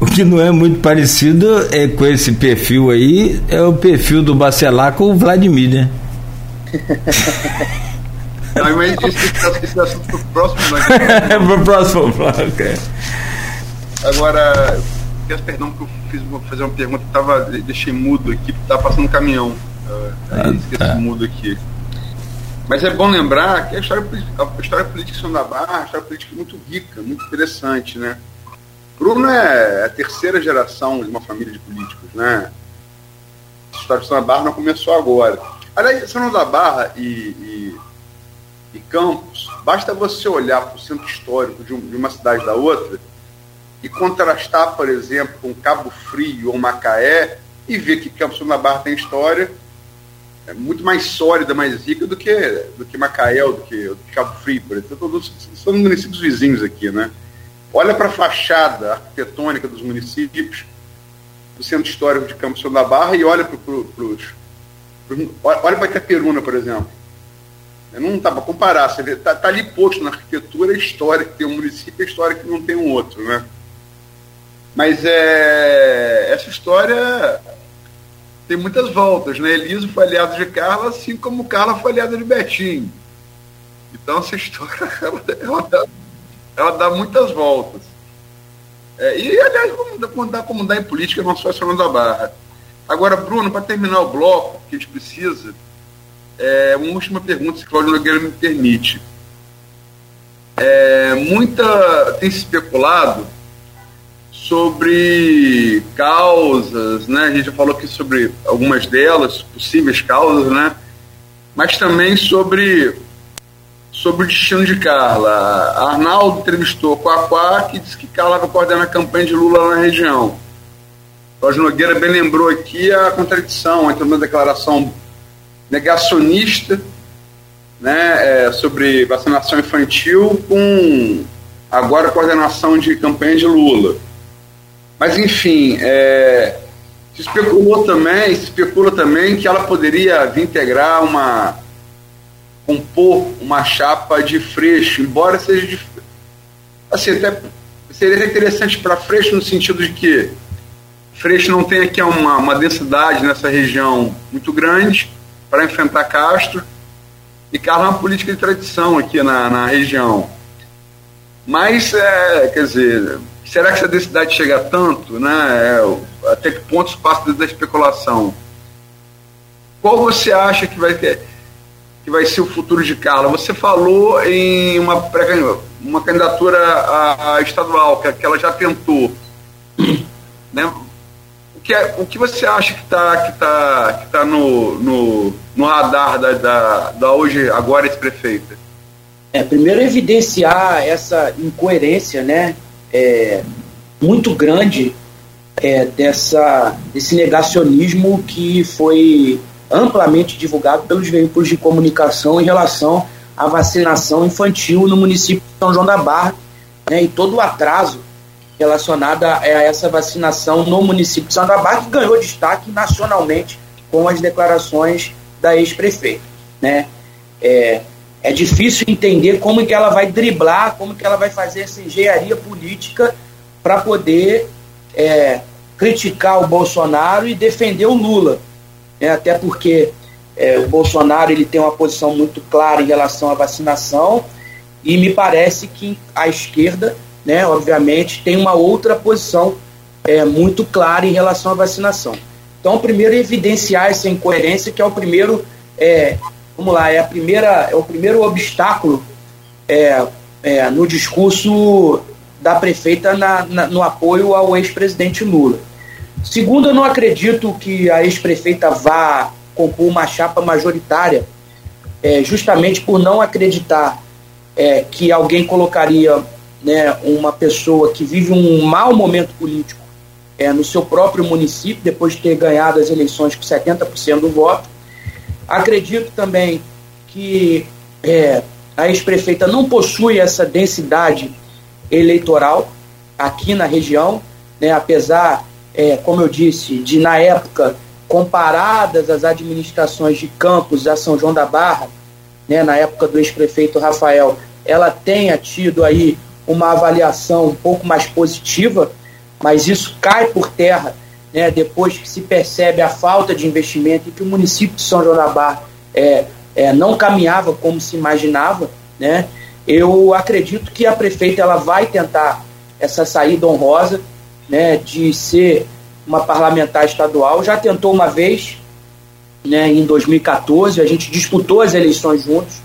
O que não é muito parecido é com esse perfil aí, é o perfil do Bacelar com o Vladimir, né? É assunto pro próximo bloco. É pro próximo. É. Agora, peço perdão que eu fiz, vou fazer uma pergunta, tava, deixei mudo aqui, estava passando um caminhão. Aí ah, esqueci tá. mudo aqui. Mas é bom lembrar que a história, a história política de São da Barra é uma história política muito rica, muito interessante, né? Bruno é a terceira geração de uma família de políticos, né? A história de São da Barra não começou agora. Aliás, São da Barra e, e, e Campos, basta você olhar para o centro histórico de, um, de, uma cidade da outra e contrastar, por exemplo, com Cabo Frio ou Macaé e ver que Campos da Barra tem história é muito mais sólida, mais rica do que, do que Macaé ou do que, do que Cabo Frio, por exemplo. Todos, são municípios vizinhos aqui, né? Olha para a fachada arquitetônica dos municípios do Centro Histórico de Campos da Barra e olha para os Olha para Itaperuna, por exemplo. Não dá para comparar. Você vê, tá, tá, ali posto na arquitetura a história que tem um município a história que não tem um outro, né? Mas é, essa história tem muitas voltas, né? Eliso foi aliado de Carla, assim como Carla foi aliada de Betinho. Então essa história ela, ela, dá, ela dá, muitas voltas. É, e, aliás, como dá, como dá em política, não só da Barra. Agora, Bruno, para terminar o bloco, que a gente precisa, é, uma última pergunta, se Cláudio Nogueira me permite. É, muita tem se especulado sobre causas, né? A gente já falou aqui sobre algumas delas, possíveis causas, né? Mas também sobre sobre o destino de Carla. Arnaldo entrevistou Quaquá, que disse que Carla vai coordenar a campanha de Lula na região. Jorge Nogueira bem lembrou aqui a contradição entre uma declaração negacionista né, é, sobre vacinação infantil com agora coordenação de campanha de Lula. Mas, enfim, é, se especulou também, se especula também que ela poderia vir integrar uma compor uma chapa de Freixo, embora seja de, assim, até seria interessante para Freixo no sentido de que Freixo não tem aqui uma, uma densidade nessa região muito grande para enfrentar Castro e Carlos é uma política de tradição aqui na, na região. Mas, é, quer dizer, será que essa densidade chega tanto? Né? É, até que ponto se passa da especulação? Qual você acha que vai ter? que vai ser o futuro de Carla. Você falou em uma, uma candidatura a, a estadual, que, que, ela já tentou. Né? Que é, o que você acha que está que tá, que tá no, no, no radar da, da, da hoje, agora, ex-prefeita? É, primeiro evidenciar essa incoerência, né? É, muito grande é, dessa, desse negacionismo que foi amplamente divulgado pelos veículos de comunicação em relação à vacinação infantil no município de São João da Barra né, e todo o atraso relacionado a, essa vacinação no município de Barra, que ganhou destaque nacionalmente com as declarações da ex-prefeita. Né? É, é difícil entender como que ela vai driblar, como que ela vai fazer essa engenharia política para poder é, criticar o Bolsonaro e defender o Lula. É, até porque é, o Bolsonaro ele tem uma posição muito clara em relação à vacinação e me parece que a esquerda, né, obviamente, tem uma outra posição é, muito clara em relação à vacinação. Então, primeiro evidenciar essa incoerência, que é o primeiro é, vamos lá, é, a primeira, é o primeiro obstáculo é, é, no discurso da prefeita na, na, no apoio ao ex-presidente Lula. Segundo, eu não acredito que a ex-prefeita vá compor uma chapa majoritária, é, justamente por não acreditar é, que alguém colocaria né, uma pessoa que vive um mau momento político é, no seu próprio município, depois de ter ganhado as eleições com 70% do voto, Acredito também que é, a ex-prefeita não possui essa densidade eleitoral aqui na região, né, apesar, é, como eu disse, de na época, comparadas as administrações de Campos a São João da Barra, né, na época do ex-prefeito Rafael, ela tenha tido aí uma avaliação um pouco mais positiva, mas isso cai por terra né, depois que se percebe a falta de investimento e que o município de São João da Barra é, é, não caminhava como se imaginava, né, eu acredito que a prefeita ela vai tentar essa saída honrosa né, de ser uma parlamentar estadual. Já tentou uma vez, né, em 2014, a gente disputou as eleições juntos,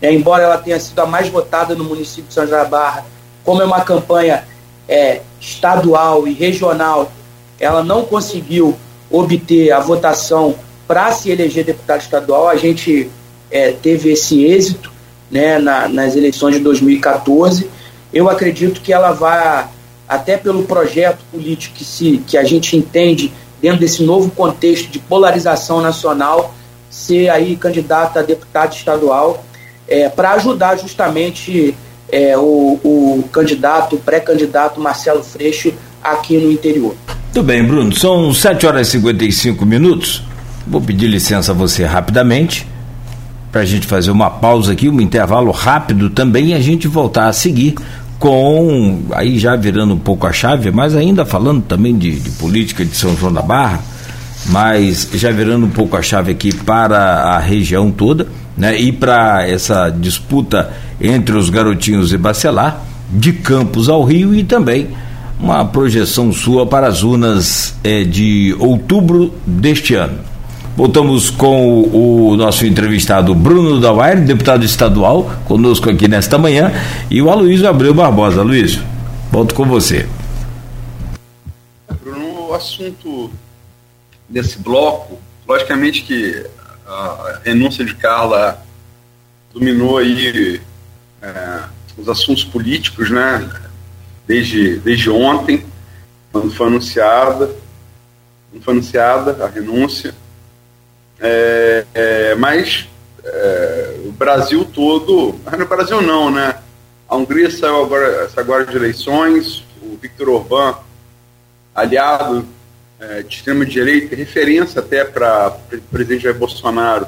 né, embora ela tenha sido a mais votada no município de São João da Barra, como é uma campanha é, estadual e regional, ela não conseguiu obter a votação para se eleger deputado estadual. A gente é, teve esse êxito né, na, nas eleições de 2014. Eu acredito que ela vai, até pelo projeto político que, se, que a gente entende dentro desse novo contexto de polarização nacional, ser aí candidata a deputado estadual é, para ajudar justamente é, o, o candidato, pré-candidato Marcelo Freixo aqui no interior. Muito bem, Bruno. São 7 horas e 55 minutos. Vou pedir licença a você rapidamente para a gente fazer uma pausa aqui, um intervalo rápido também e a gente voltar a seguir com, aí já virando um pouco a chave, mas ainda falando também de, de política de São João da Barra, mas já virando um pouco a chave aqui para a região toda, né? E para essa disputa entre os garotinhos e Bacelar, de Campos ao Rio e também uma projeção sua para as urnas é, de outubro deste ano. Voltamos com o, o nosso entrevistado Bruno Dauer, deputado estadual, conosco aqui nesta manhã, e o Aloysio Abreu Barbosa. Aloysio, volto com você. Bruno, o assunto desse bloco, logicamente que a renúncia de Carla dominou aí é, os assuntos políticos, né? Desde, desde ontem, quando foi anunciada, quando foi anunciada a renúncia. É, é, mas é, o Brasil todo, no Brasil não, né? A Hungria saiu agora, saiu agora de eleições, o Viktor Orbán, aliado é, de extrema-direita, referência até para o presidente Jair Bolsonaro,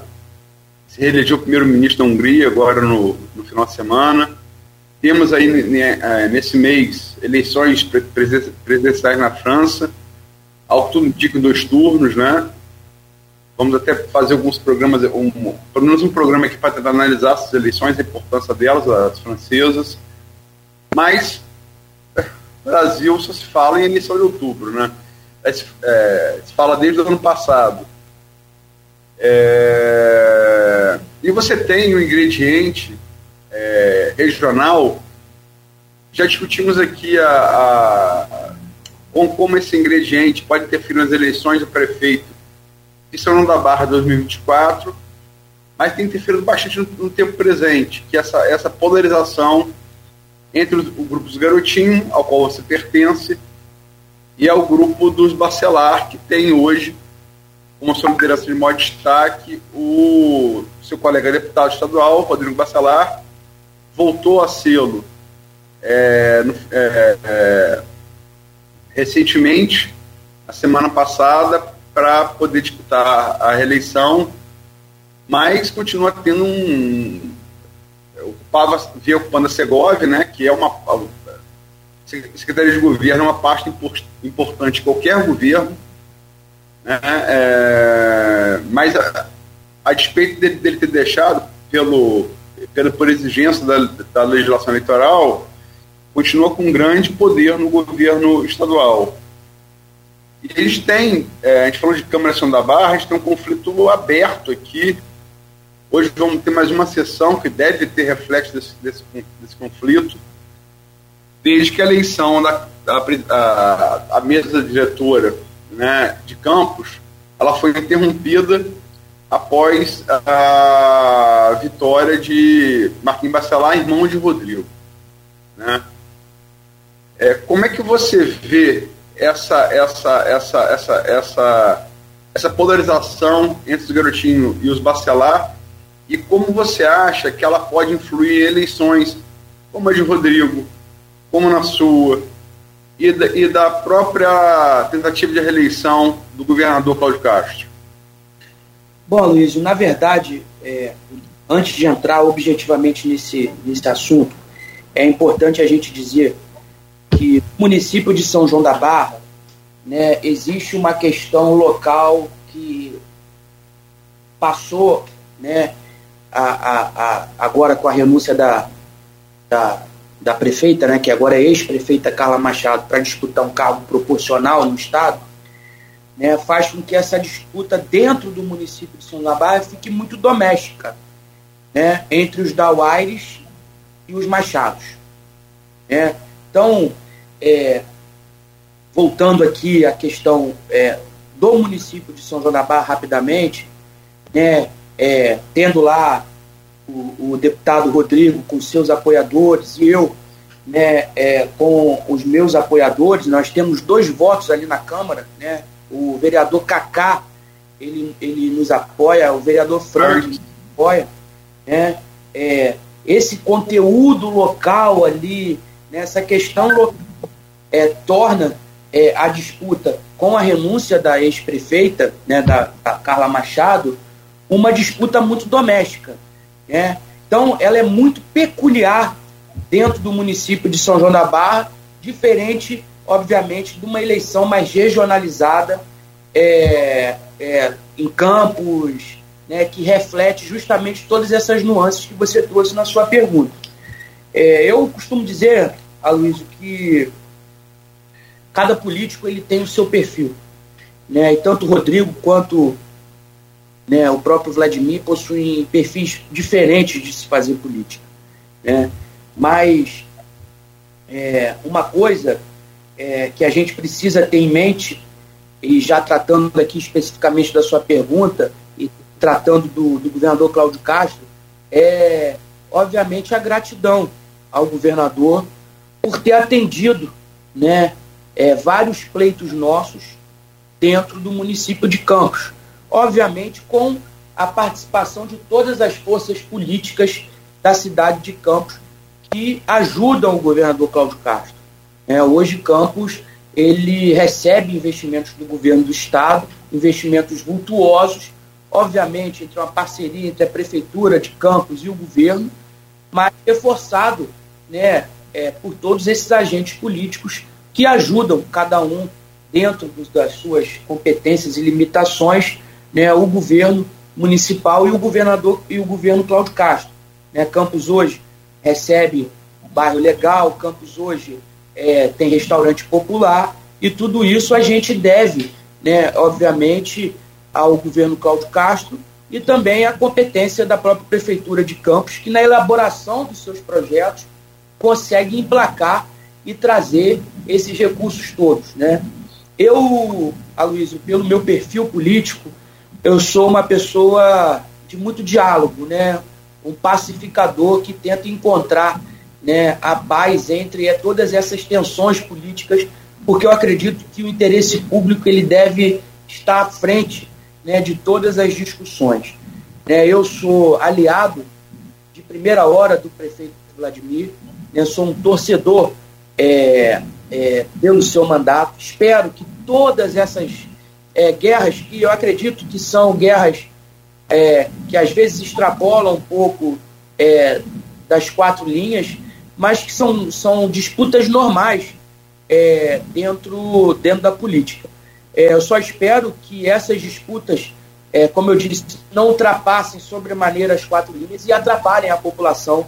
se reelegeu primeiro-ministro da Hungria agora no, no final de semana. Temos aí é, nesse mês eleições presidenciais na França, ao que tudo indica em dois turnos, né? Vamos até fazer alguns programas, um, pelo menos um programa aqui para tentar analisar essas eleições, a importância delas, as francesas. Mas Brasil só se fala em eleição de outubro, né? É, se, é, fala desde o ano passado. É, e você tem um ingrediente é, regional. Já discutimos aqui a, a, com, como esse ingrediente pode interferir nas eleições do prefeito de São da Barra 2024, mas tem interferido bastante no, no tempo presente, que essa, essa polarização entre os, o grupo garotinhos, ao qual você pertence, e ao grupo dos Bacelar, que tem hoje uma sua liderança de maior destaque o seu colega deputado estadual, Rodrigo Bacelar, voltou a sê-lo é, é, é, recentemente, a semana passada, para poder disputar a reeleição, mas continua tendo um. Ocupava, via ocupando a Segov, né, que é uma. Secretaria de Governo é uma parte importante de qualquer governo, né, é, mas a, a despeito dele, dele ter deixado pelo pela, por exigência da, da legislação eleitoral, continua com um grande poder no governo estadual. E eles têm, é, a gente falou de Câmara São da Barra, a gente tem um conflito aberto aqui. Hoje vamos ter mais uma sessão que deve ter reflexo desse, desse, desse conflito, desde que a eleição da a, a, mesa diretora né, de campos ela foi interrompida após a vitória de Marquinhos Bacelar, irmão de Rodrigo. Né? É, como é que você vê essa, essa, essa, essa, essa, essa polarização entre os garotinhos e os Bacelar e como você acha que ela pode influir em eleições como a de Rodrigo, como na sua, e da, e da própria tentativa de reeleição do governador Cláudio Castro? Bom, Luiz, na verdade, é, antes de entrar objetivamente nesse, nesse assunto, é importante a gente dizer que no município de São João da Barra né, existe uma questão local que passou né, a, a, a, agora com a renúncia da, da, da prefeita, né, que agora é ex-prefeita Carla Machado, para disputar um cargo proporcional no Estado, né, faz com que essa disputa dentro do município de São Labarra fique muito doméstica, né, entre os Dauaires e os Machados. Né? Então, é, voltando aqui à questão é, do município de São João da Barra rapidamente, né, é, tendo lá o, o, deputado Rodrigo com seus apoiadores e eu né, é, com os meus apoiadores, nós temos dois votos ali na Câmara, né, o vereador Cacá, ele, ele nos apoia, o vereador Frank nos apoia, né? É, esse conteúdo local ali, nessa questão local, é, torna é, a disputa com a renúncia da ex-prefeita, né, da, da, Carla Machado, uma disputa muito doméstica. Né? Então, ela é muito peculiar dentro do município de São João da Barra, diferente, obviamente, de uma eleição mais regionalizada é, é, em campos, né, que reflete justamente todas essas nuances que você trouxe na sua pergunta. É, eu costumo dizer, Aloysio, que cada político ele tem o seu perfil. Né? E tanto o Rodrigo quanto né, o próprio Vladimir possuem perfis diferentes de se fazer política. Né? Mas é, uma coisa é, que a gente precisa ter em mente, e já tratando aqui especificamente da sua pergunta, e tratando do, do governador Cláudio Castro, é obviamente a gratidão ao governador por ter atendido né, é, vários pleitos nossos dentro do município de Campos obviamente com a participação de todas as forças políticas da cidade de Campos que ajudam o governador Cláudio Castro. É, hoje Campos ele recebe investimentos do governo do estado, investimentos vultuosos, obviamente entre uma parceria entre a prefeitura de Campos e o governo, mas reforçado, né, é, por todos esses agentes políticos que ajudam cada um dentro das suas competências e limitações né, o governo municipal e o governador e o governo Cláudio Castro. Né, Campos hoje recebe bairro legal, Campos hoje é, tem restaurante popular e tudo isso a gente deve, né, obviamente, ao governo Cláudio Castro e também à competência da própria prefeitura de Campos, que na elaboração dos seus projetos consegue emplacar e trazer esses recursos todos, né? Eu, Aloysio, pelo meu perfil político, eu sou uma pessoa de muito diálogo, né? Um pacificador que tenta encontrar né, a paz entre é, todas essas tensões políticas, porque eu acredito que o interesse público ele deve estar à frente né, de todas as discussões. É, eu sou aliado de primeira hora do prefeito Vladimir, né, sou um torcedor é, é, pelo seu mandato. Espero que todas essas é, guerras que eu acredito que são guerras é, que às vezes extrapolam um pouco é, das quatro linhas, mas que são, são disputas normais é, dentro, dentro da política. É, eu só espero que essas disputas, é, como eu disse, não ultrapassem sobremaneira as quatro linhas e atrapalhem a população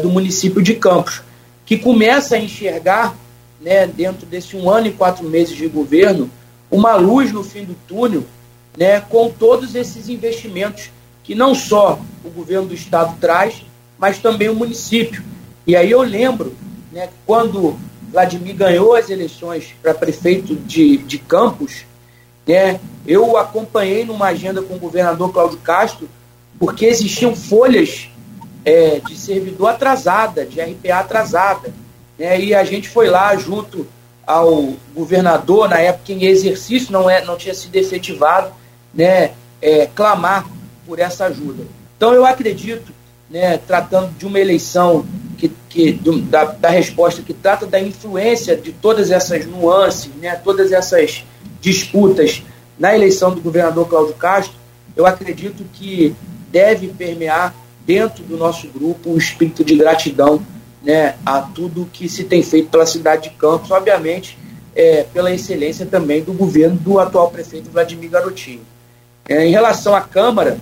do município de Campos, que começa a enxergar, né, dentro desse um ano e quatro meses de governo, uma luz no fim do túnel, né, com todos esses investimentos que não só o governo do estado traz, mas também o município. E aí eu lembro, né, quando Vladimir ganhou as eleições para prefeito de, de Campos, né, eu acompanhei numa agenda com o governador Cláudio Castro, porque existiam folhas é, de servidor atrasada, de RPA atrasada. Né, e a gente foi lá junto ao governador, na época em exercício, não, é, não tinha sido efetivado, né, é, clamar por essa ajuda. Então eu acredito, né, tratando de uma eleição que, que do, da, da resposta que trata da influência de todas essas nuances, né, todas essas disputas na eleição do governador Cláudio Castro, eu acredito que deve permear dentro do nosso grupo o espírito de gratidão né, a tudo que se tem feito pela cidade de Campos, obviamente é, pela excelência também do governo do atual prefeito Vladimir Garotinho. É, em relação à Câmara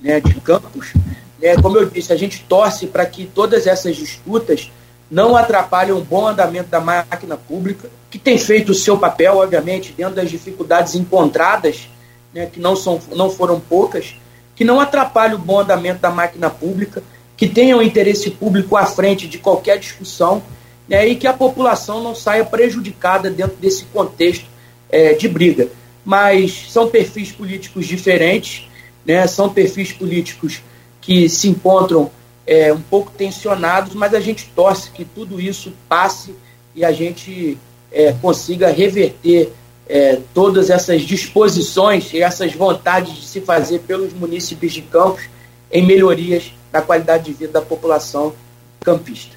né, de Campos, né, como eu disse, a gente torce para que todas essas disputas não atrapalhem o bom andamento da máquina pública, que tem feito o seu papel, obviamente, dentro das dificuldades encontradas, né, que não, são, não foram poucas, que não atrapalhe o bom andamento da máquina pública, que tenham o interesse público à frente de qualquer discussão né, e que a população não saia prejudicada dentro desse contexto é, de briga. Mas são perfis políticos diferentes, né, são perfis políticos que se encontram é, um pouco tensionados, mas a gente torce que tudo isso passe e a gente é, consiga reverter é, todas essas disposições e essas vontades de se fazer pelos municípios de Campos em melhorias da qualidade de vida da população campista.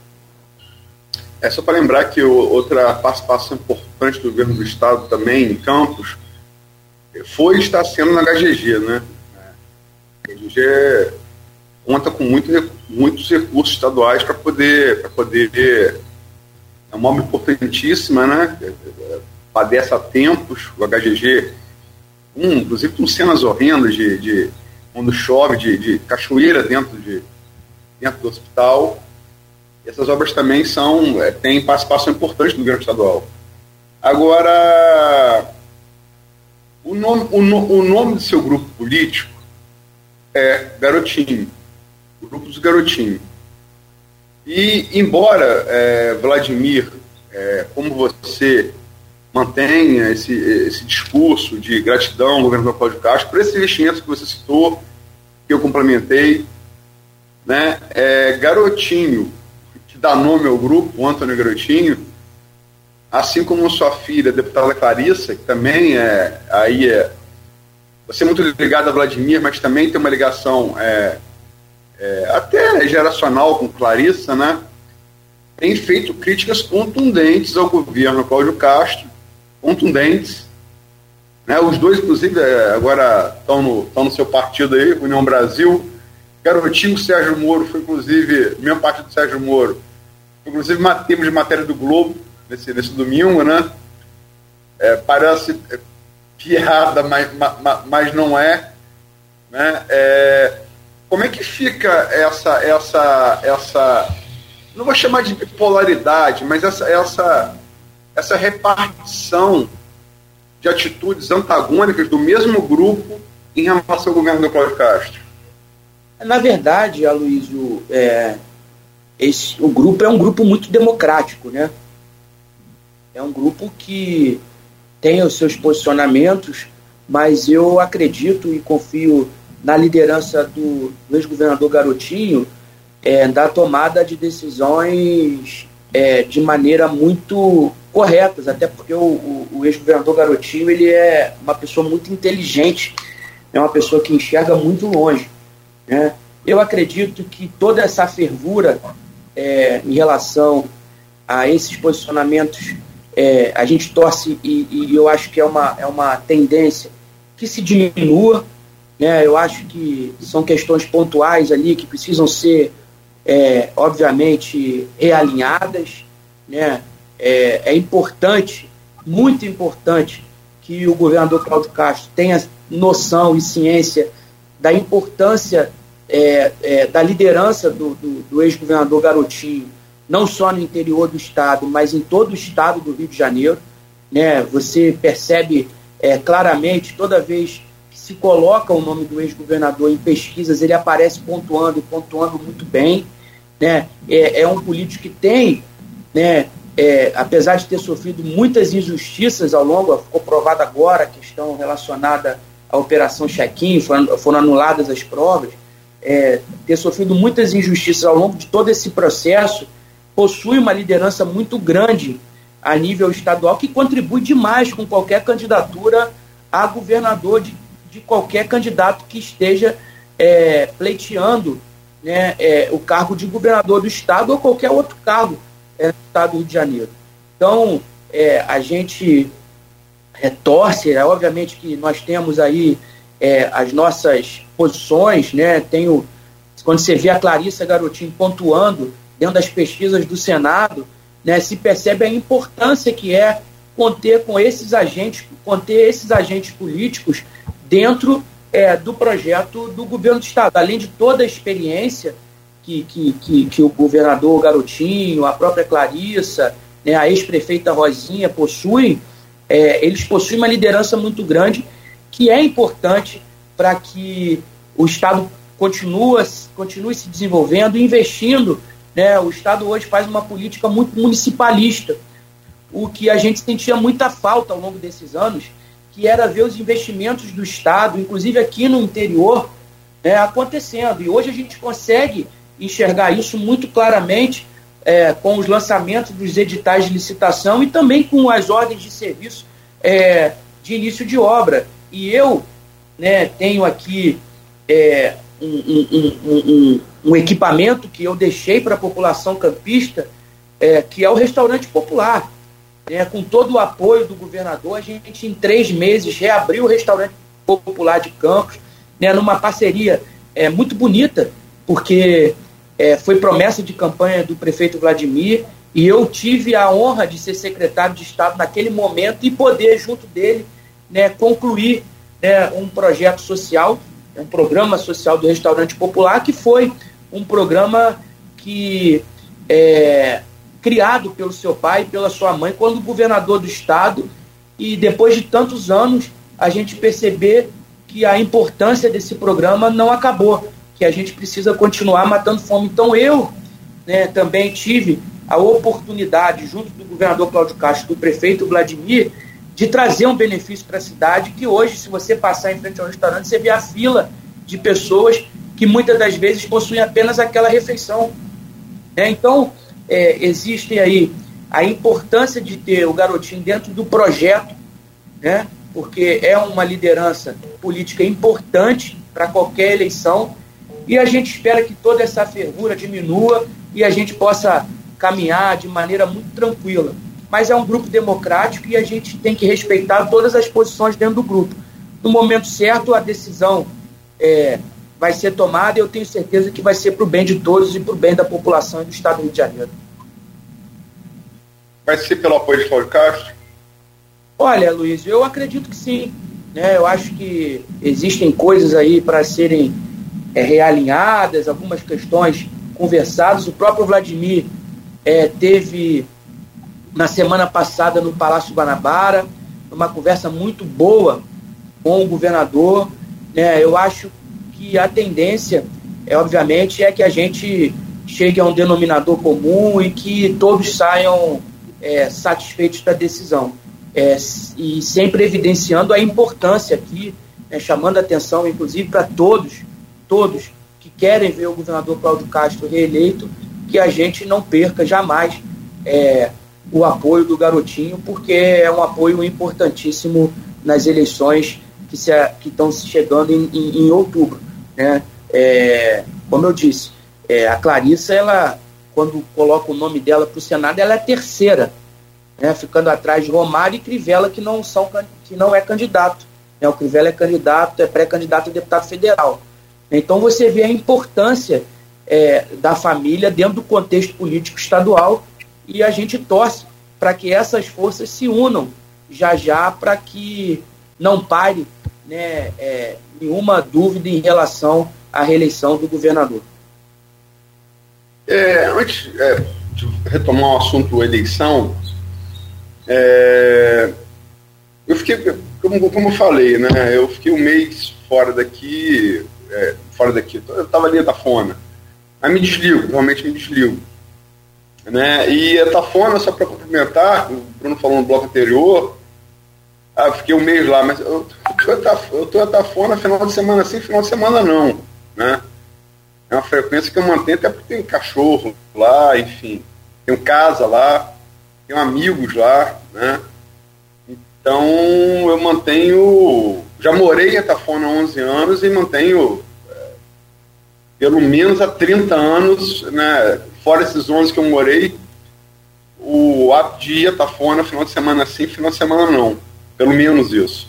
É só para lembrar que outra participação importante do governo do estado também em Campos foi e está sendo na HGG, né? A HGG conta com muito, muitos recursos estaduais para poder, para poder. É uma obra importantíssima, né? Padece há tempos, o HGG, um, inclusive com cenas horrendas de, de quando chove, de, de cachoeira dentro, de, dentro do hospital. Essas obras também são, é, têm participação importante do governo estadual. Agora, o nome, o, no, o nome do seu grupo político é Garotinho grupo dos garotinhos. E, embora é, Vladimir, é, como você mantenha esse, esse discurso de gratidão ao governo do Cláudio Castro por esses investimentos que você citou, que eu complementei, né, é, Garotinho, que dá nome ao grupo, Antônio Garotinho, assim como sua filha, a deputada Clarissa, que também é, aí é, você é muito ligado a Vladimir, mas também tem uma ligação é, é, até geracional com Clarissa, né, tem feito críticas contundentes ao governo Cláudio Castro, contundentes. Né, os dois, inclusive, é, agora estão no, no seu partido aí, União Brasil. Garotinho Sérgio Moro foi, inclusive, meu partido Sérgio Moro, inclusive temos de matéria do Globo nesse, nesse domingo, né? É, parece piada, mas, mas, mas não é. Né? É, como é que fica essa, essa, essa, não vou chamar de bipolaridade, mas essa, essa, essa repartição de atitudes antagônicas do mesmo grupo em relação ao governo do Cláudio Castro? Na verdade, Aloysio, é, esse, o grupo é um grupo muito democrático, né? É um grupo que tem os seus posicionamentos, mas eu acredito e confio na liderança do, do ex-governador Garotinho, é, da tomada de decisões é, de maneira muito corretas, até porque o, o, o ex-governador Garotinho ele é uma pessoa muito inteligente, é uma pessoa que enxerga muito longe. Né? Eu acredito que toda essa fervura é, em relação a esses posicionamentos, é, a gente torce e, e, eu acho que é uma, é uma tendência que se diminua, né? Eu acho que são questões pontuais ali que precisam ser, é, obviamente, realinhadas. Né? É, é importante, muito importante, que o governador Cláudio Castro tenha noção e ciência da importância é, é, da liderança do, do, do ex-governador Garotinho, não só no interior do estado, mas em todo o estado do Rio de Janeiro. Né? Você percebe é, claramente, toda vez se coloca o nome do ex-governador em pesquisas, ele aparece pontuando, pontuando muito bem. Né? É, é um político que tem, né, é, apesar de ter sofrido muitas injustiças ao longo, ficou provada agora a questão relacionada à Operação Check-in, foram, foram, anuladas as provas, é, ter sofrido muitas injustiças ao longo de todo esse processo, possui uma liderança muito grande a nível estadual que contribui demais com qualquer candidatura a governador de de qualquer candidato que esteja é, pleiteando né, é, o cargo de governador do estado ou qualquer outro cargo é, do estado do Rio de Janeiro. Então, é, a gente retorce, é, obviamente que nós temos aí é, as nossas posições, né, tenho, quando você vê a Clarissa Garotinho pontuando dentro das pesquisas do Senado, né, se percebe a importância que é conter com esses agentes, conter esses agentes políticos dentro é, do projeto do governo do Estado, além de toda a experiência que, que, que, que o governador Garotinho, a própria Clarissa, né, a ex-prefeita Rosinha possuem, é, eles possuem uma liderança muito grande que é importante para que o Estado continue, continue se desenvolvendo, investindo. Né, o Estado hoje faz uma política muito municipalista, o que a gente sentia muita falta ao longo desses anos, que era ver os investimentos do Estado, inclusive aqui no interior, é, acontecendo. E hoje a gente consegue enxergar isso muito claramente é, com os lançamentos dos editais de licitação e também com as ordens de serviço é, de início de obra. E eu né, tenho aqui é, um, um, um, um, equipamento que eu deixei para a população campista é, que é o restaurante popular. Né? Com todo o apoio do governador, a gente em três meses reabriu o restaurante popular de Campos, né, numa parceria é, muito bonita, porque é, foi promessa de campanha do prefeito Vladimir, e eu tive a honra de ser secretário de Estado naquele momento e poder, junto dele, né, concluir né, um projeto social, um programa social do Restaurante Popular, que foi um programa que é criado pelo seu pai e pela sua mãe quando governador do estado. E depois de tantos anos a gente perceber que a importância desse programa não acabou, que a gente precisa continuar matando fome. Então eu né, também tive a oportunidade, junto do governador Cláudio Castro, do prefeito Vladimir, de trazer um benefício para a cidade, que hoje, se você passar em frente ao restaurante, você vê a fila de pessoas que muitas das vezes possuem apenas aquela refeição. Né? Então, é, existe aí a importância de ter o garotinho dentro do projeto, né? porque é uma liderança política importante para qualquer eleição, e a gente espera que toda essa fervura diminua e a gente possa caminhar de maneira muito tranquila. Mas é um grupo democrático e a gente tem que respeitar todas as posições dentro do grupo. No momento certo, a decisão é, vai ser tomada e eu tenho certeza que vai ser para o bem de todos e para o bem da população e do Estado do Rio de Janeiro. Vai ser pelo apoio de Cláudio Castro? Olha, Luiz, eu acredito que sim. Né? Eu acho que existem coisas aí para serem é, realinhadas, algumas questões conversadas. O próprio Vladimir é, teve na semana passada no Palácio Guanabara, uma conversa muito boa com o governador. Né? Eu acho que a tendência, é, obviamente, é que a gente chegue a um denominador comum e que todos saiam é, satisfeitos da decisão. É, e sempre evidenciando a importância aqui, né, chamando a atenção, inclusive, para todos, todos que querem ver o governador Cláudio Castro reeleito, que a gente não perca jamais é, o apoio do garotinho, porque é um apoio importantíssimo nas eleições que, estão chegando em, em, em outubro. Né? É, como eu disse, é, a Clarissa, ela, quando coloca o nome dela para o Senado, ela é terceira, né? ficando atrás de Romário e Crivella, que não, são, que não é candidato. Né? O Crivella é candidato, é pré-candidato a deputado federal. Então você vê a importância é, da família dentro do contexto político estadual e a gente torce para que essas forças se unam já já para que não pare né, é, nenhuma dúvida em relação à reeleição do governador. É, antes é, de retomar o assunto eleição, é, eu fiquei, como, como eu falei, né, eu fiquei um mês fora daqui, é, fora daqui, eu estava ali da Fona, aí me desligo, realmente me desligo. Né, e a Tafona, só para complementar, o Bruno falou no bloco anterior, ah, fiquei um mês lá, mas eu, eu tô Tafona final de semana sim, final de semana não, né? É uma frequência que eu mantenho até porque tem cachorro lá, enfim, tenho casa lá, tenho amigos lá, né? Então eu mantenho, já morei em Tafona há 11 anos e mantenho pelo menos há 30 anos, né? Fora esses 11 que eu morei, o ato de ir a Tafona final de semana sim, final de semana não pelo menos isso.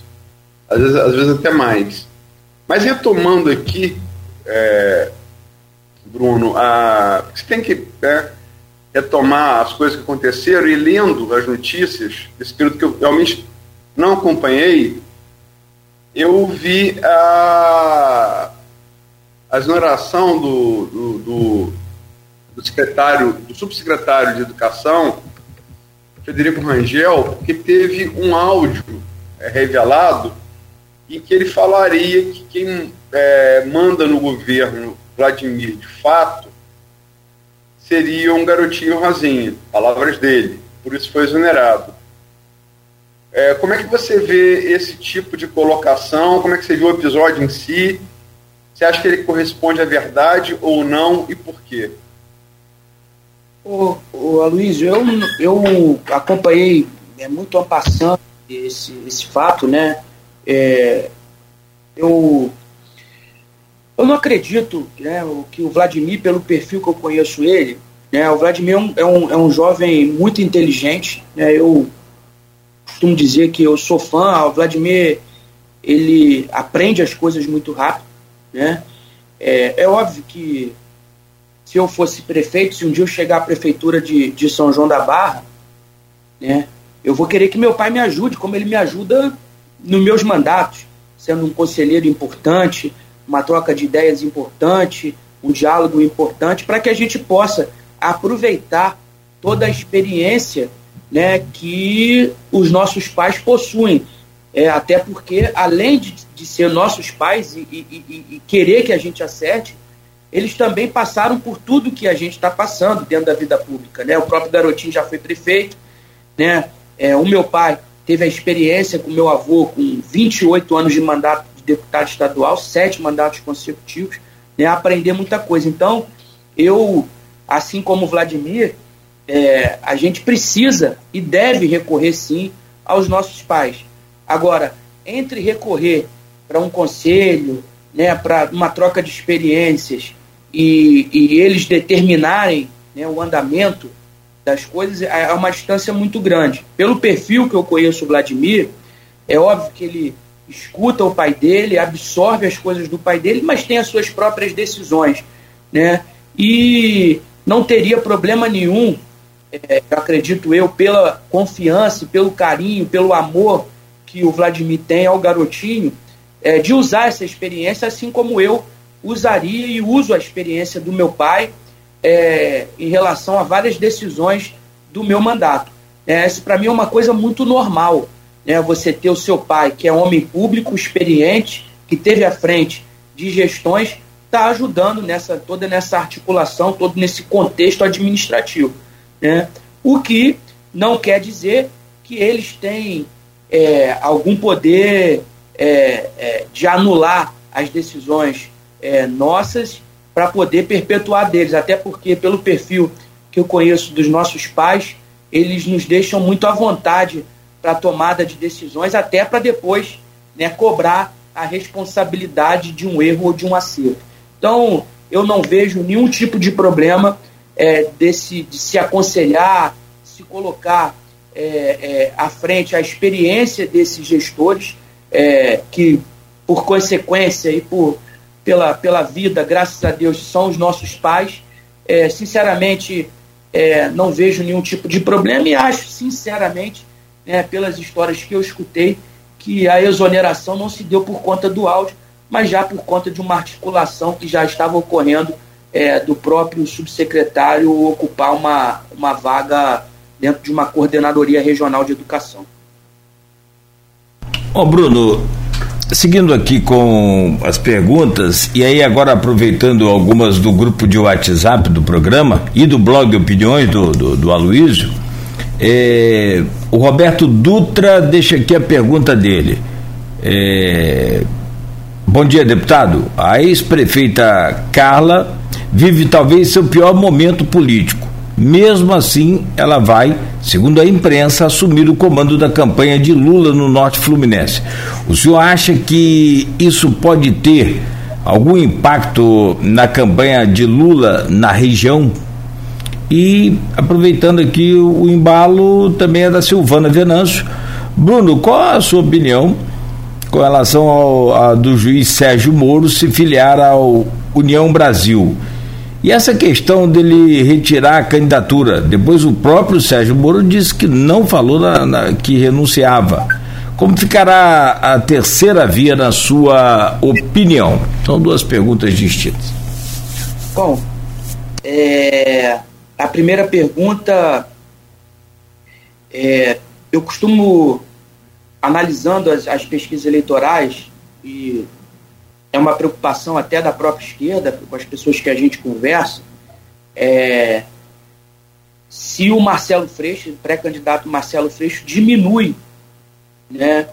Às vezes, às vezes até mais. Mas retomando aqui, é, Bruno, a, você tem que é, retomar as coisas que aconteceram e lendo as notícias, esse período que eu realmente não acompanhei, eu vi a, a exoneração do, do, do, do secretário, do subsecretário de Educação, Federico Rangel, que teve um áudio é, revelado em que ele falaria que quem é, manda no governo Vladimir de fato seria um garotinho rasinho, palavras dele, por isso foi exonerado. É, como é que você vê esse tipo de colocação? Como é que você viu o episódio em si? Você acha que ele corresponde à verdade ou não e por quê? O, o Aloysio, eu, eu acompanhei é, muito passando esse, esse fato, né? É, eu, eu não acredito né, que o Vladimir, pelo perfil que eu conheço ele, Né? O Vladimir é um, é um, é um jovem muito inteligente. Né? Eu costumo dizer que eu sou fã. O Vladimir ele aprende as coisas muito rápido. Né? É, é óbvio que se eu fosse prefeito, se um dia eu chegar à prefeitura de, de São João da Barra, né, eu vou querer que meu pai me ajude, como ele me ajuda nos meus mandatos, sendo um conselheiro importante, uma troca de ideias importante, um diálogo importante, para que a gente possa aproveitar toda a experiência né, que os nossos pais possuem. É, até porque, além de, de ser nossos pais e, e, e, e, querer que a gente acerte, eles também passaram por tudo que a gente está passando dentro da vida pública. Né? O próprio garotinho já foi prefeito. Né? É, o meu pai teve a experiência com meu avô com 28 anos de mandato de deputado estadual, sete mandatos consecutivos, né? aprender muita coisa. Então, eu assim como Vladimir, é, a gente precisa e deve recorrer sim aos nossos pais. Agora, entre recorrer para um conselho, né, para uma troca de experiências e, e eles determinarem né, o andamento das coisas, é, é uma distância muito grande. Pelo perfil que eu conheço o Vladimir, é óbvio que ele escuta o pai dele, absorve as coisas do pai dele, mas tem as suas próprias decisões. Né? E não teria problema nenhum, é, acredito eu, pela confiança, pelo carinho, pelo amor que o Vladimir tem ao garotinho, é, de usar essa experiência, assim como eu usaria e uso a experiência do meu pai é, em relação a várias decisões do meu mandato. É, isso para mim é uma coisa muito normal, né? Você ter o seu pai, que é homem público, experiente, que teve à frente de gestões está ajudando nessa toda nessa articulação, todo nesse contexto administrativo. Né? O que não quer dizer que eles têm é, algum poder é, é, de anular as decisões é, nossas para poder perpetuar deles, até porque, pelo perfil que eu conheço dos nossos pais, eles nos deixam muito à vontade para tomada de decisões, até para depois né, cobrar a responsabilidade de um erro ou de um acerto. Então, eu não vejo nenhum tipo de problema é, desse, de se aconselhar, se colocar é, é, à frente a experiência desses gestores, é, que, por consequência e por, pela, pela vida, graças a Deus, são os nossos pais. É, sinceramente, é, não vejo nenhum tipo de problema e acho, sinceramente, né, pelas histórias que eu escutei, que a exoneração não se deu por conta do áudio, mas já por conta de uma articulação que já estava ocorrendo é, do próprio subsecretário ocupar uma, uma vaga dentro de uma coordenadoria regional de educação. Oh, Bruno, seguindo aqui com as perguntas, e aí agora aproveitando algumas do grupo de WhatsApp do programa e do blog Opiniões do, do, do Aloysio, é, o Roberto Dutra deixa aqui a pergunta dele. É, Bom dia, deputado. A ex-prefeita Carla vive talvez seu pior momento político. Mesmo assim, ela vai, segundo a imprensa, assumir o comando da campanha de Lula no Norte Fluminense. O senhor acha que isso pode ter algum impacto na campanha de Lula na região? E aproveitando aqui o embalo também é da Silvana Venâncio. Bruno, qual a sua opinião com relação ao do juiz Sérgio Moro se filiar ao União Brasil. E essa questão dele retirar a candidatura, depois o próprio Sérgio Moro disse que não falou na, na, que renunciava. Como ficará a terceira via na sua opinião? São duas perguntas distintas. Bom, é, a primeira pergunta, é, eu costumo analisando as, as pesquisas eleitorais, e é uma preocupação até da própria esquerda, com as pessoas que a gente conversa, é, se o Marcelo Freixo, o pré-candidato Marcelo Freixo, diminui né,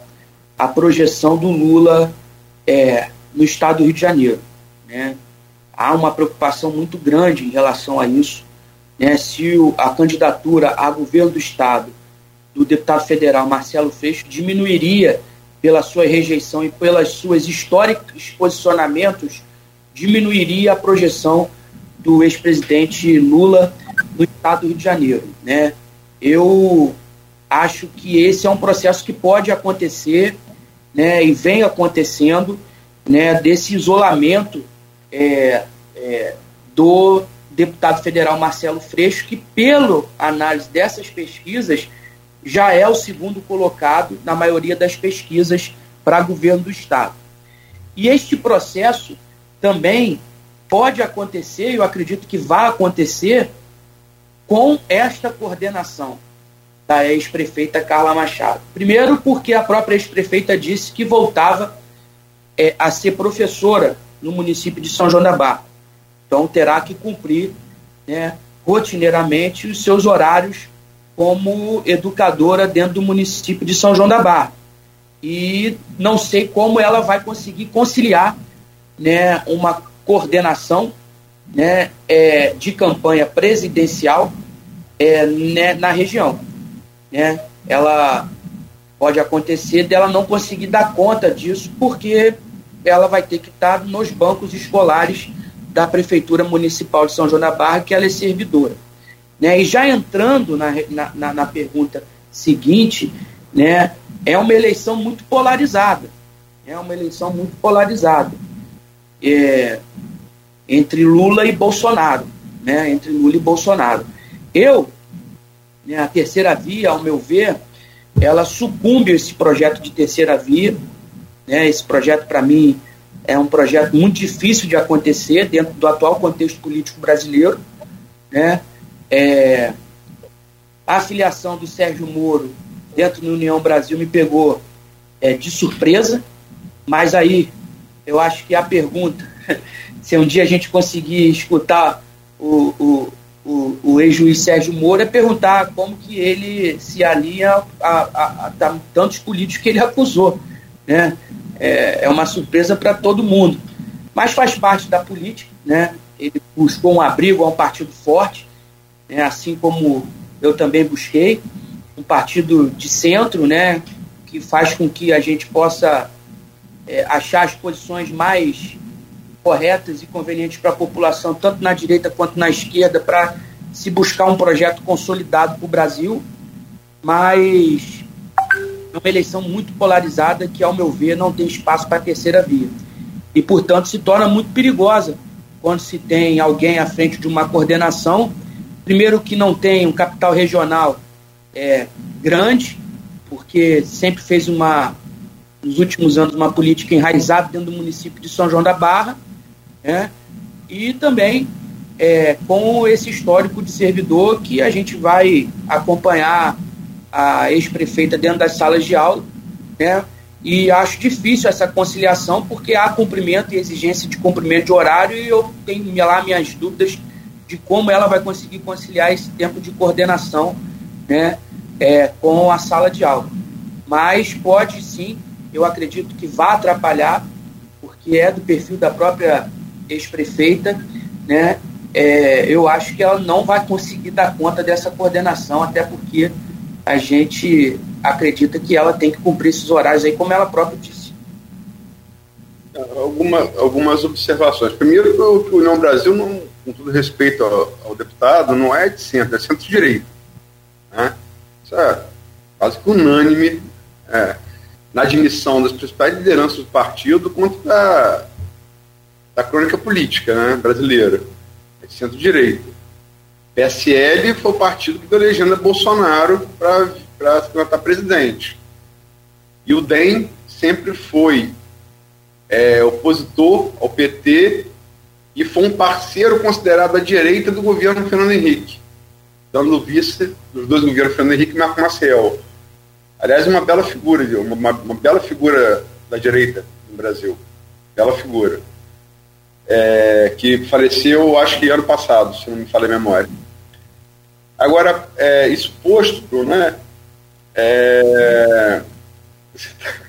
a projeção do Lula é, no estado do Rio de Janeiro. Né? Há uma preocupação muito grande em relação a isso. Né? Se o, a candidatura a governo do estado do deputado federal Marcelo Freixo diminuiria pela sua rejeição e pelas suas históricos posicionamentos, diminuiria a projeção do ex-presidente Lula no estado do Rio de Janeiro. Né? Eu acho que esse é um processo que pode acontecer né, e vem acontecendo né, desse isolamento é, é, do deputado federal Marcelo Freixo, que, pela análise dessas pesquisas, já é o segundo colocado na maioria das pesquisas para governo do Estado. E este processo também pode acontecer, eu acredito que vai acontecer, com esta coordenação da ex-prefeita Carla Machado. Primeiro, porque a própria ex-prefeita disse que voltava é, a ser professora no município de São João da Barra. Então, terá que cumprir né, rotineiramente os seus horários como educadora dentro do município de São João da Barra. E não sei como ela vai conseguir conciliar né, uma coordenação né, é, de campanha presidencial é, né, na região. Né? Ela pode acontecer dela não conseguir dar conta disso, porque ela vai ter que estar nos bancos escolares da Prefeitura Municipal de São João da Barra, que ela é servidora. Né? E já entrando na, na, na pergunta seguinte, né, é uma eleição muito polarizada. É uma eleição muito polarizada. É, entre Lula e Bolsonaro. Né, entre Lula e Bolsonaro. Eu, né, a terceira via, ao meu ver, ela sucumbe a esse projeto de terceira via. Né, esse projeto, para mim, é um projeto muito difícil de acontecer dentro do atual contexto político brasileiro. Né? É, a afiliação do Sérgio Moro dentro da União Brasil me pegou é, de surpresa, mas aí eu acho que a pergunta, se um dia a gente conseguir escutar o, o, o, o ex-juiz Sérgio Moro, é perguntar como que ele se alinha a, a, a, a tantos políticos que ele acusou. Né? É, é uma surpresa para todo mundo. Mas faz parte da política, né? ele buscou um abrigo a um partido forte, né? assim como eu também busquei um partido de centro, né, que faz com que a gente possa é, achar as posições mais corretas e convenientes para a população, tanto na direita quanto na esquerda, para se buscar um projeto consolidado para o Brasil, mas é uma eleição muito polarizada que, ao meu ver, não tem espaço para a terceira via. E, portanto, se torna muito perigosa quando se tem alguém à frente de uma coordenação, primeiro que não tem um capital regional é, grande, porque sempre fez uma, nos últimos anos, uma política enraizada dentro do município de São João da Barra, né? e também é, com esse histórico de servidor que a gente vai acompanhar a ex-prefeita dentro das salas de aula, né? E acho difícil essa conciliação, porque há cumprimento e exigência de cumprimento de horário, e eu tenho lá minhas dúvidas de como ela vai conseguir conciliar esse tempo de coordenação né, é, com a sala de aula. Mas pode sim, eu acredito que vai atrapalhar, porque é do perfil da própria ex-prefeita, né? É, eu acho que ela não vai conseguir dar conta dessa coordenação, até porque a gente acredita que ela tem que cumprir esses horários aí, como ela própria disse. Alguma, algumas observações. Primeiro, o União Brasil, não, com todo respeito ao, ao deputado, não é de centro, é centro-direita. Né? Isso é quase que unânime é, na admissão das principais lideranças do partido quanto da, da crônica política né, brasileira. É centro-direita. PSL foi o partido que deu legenda Bolsonaro para se candidatar presidente. E o DEM sempre foi é, opositor ao PT e foi um parceiro considerado à direita do governo Fernando Henrique dando vice dos dois governos, Fernando Henrique e Marco Maciel. Aliás, uma bela figura, uma, uma bela figura da direita no Brasil. Bela figura. É, que faleceu, acho que ano passado, se não me falha a memória. Agora, é, isso posto, né? É, o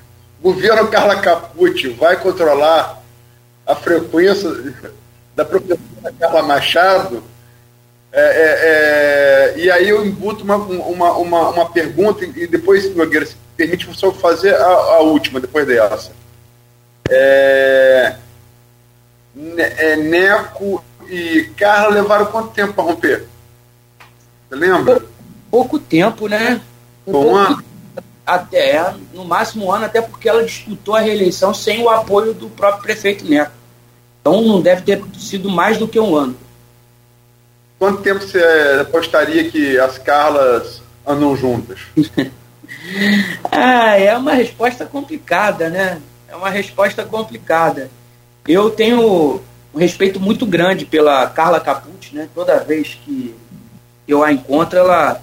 governo Carla Capucci vai controlar a frequência da professora Carla Machado é, é, é, e aí eu imputo uma, uma, uma, uma pergunta e depois, Nogueira, se permite só fazer a, a última, depois dessa. É, é, Neco e Carla levaram quanto tempo para romper? Você lembra? Pouco tempo, né? Foi um ano? Até, no máximo um ano, até porque ela disputou a reeleição sem o apoio do próprio prefeito Neto. Então não deve ter sido mais do que um ano. Quanto tempo você apostaria que as Carlas andam juntas? ah, é uma resposta complicada, né? É uma resposta complicada. Eu tenho um respeito muito grande pela Carla Capucci, né? Toda vez que eu a encontro, ela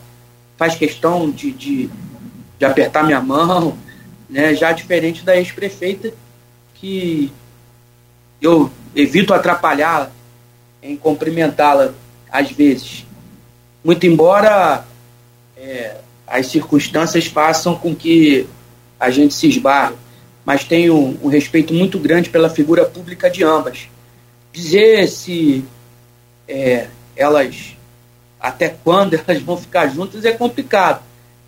faz questão de, de, de apertar minha mão, né? Já diferente da ex-prefeita, que eu evito atrapalhá-la em cumprimentá-la às vezes. Muito embora é, as circunstâncias façam com que a gente se esbarre, mas tenho um, um respeito muito grande pela figura pública de ambas. Dizer se é, elas, até quando elas vão ficar juntas é complicado,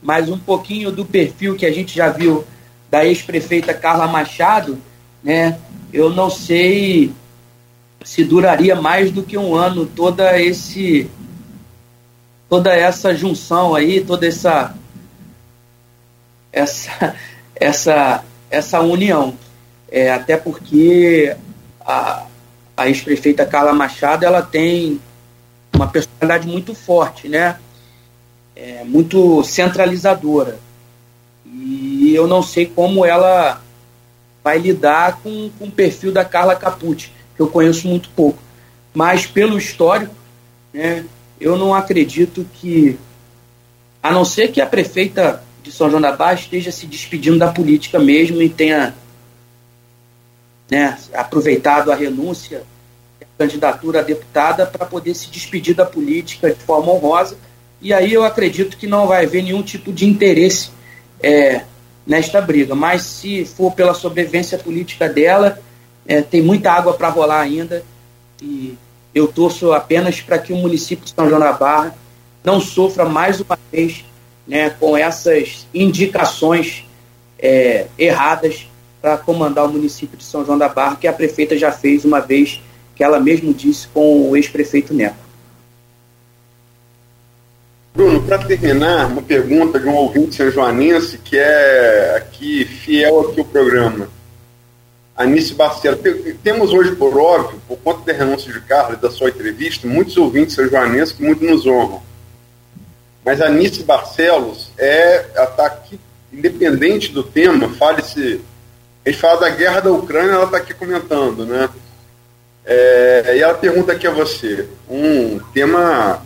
mas um pouquinho do perfil que a gente já viu da ex-prefeita Carla Machado, né, eu não sei se duraria mais do que um ano toda esse toda essa junção aí, toda essa essa essa essa união. É, até porque a, a ex-prefeita Carla Machado ela tem uma personalidade muito forte, né? É, muito centralizadora. E eu não sei como ela vai lidar com, com o perfil da Carla Capucci, que eu conheço muito pouco. Mas pelo histórico, né, eu não acredito que, a não ser que a prefeita de São João da Barra esteja se despedindo da política mesmo e tenha né, aproveitado a renúncia, a candidatura a deputada para poder se despedir da política de forma honrosa. E aí eu acredito que não vai haver nenhum tipo de interesse é, nesta briga. Mas se for pela sobrevivência política dela, é, tem muita água para rolar ainda. E eu torço apenas para que o município de São João da Barra não sofra mais uma vez né, com essas indicações é, erradas para comandar o município de São João da Barra, que a prefeita já fez uma vez, que ela mesmo disse com o ex-prefeito Neto. Bruno, para terminar, uma pergunta de um ouvinte são-joanense que é aqui fiel aqui ao programa. Anice Barcelo. Temos hoje, por óbvio, por conta da renúncia de Carlos da sua entrevista, muitos ouvintes são-joanenses que muito nos honram. Mas Anice Barcelos é, está aqui, independente do tema, fale-se. A gente fala da guerra da Ucrânia, ela está aqui comentando, né? É, e ela pergunta aqui a você, um tema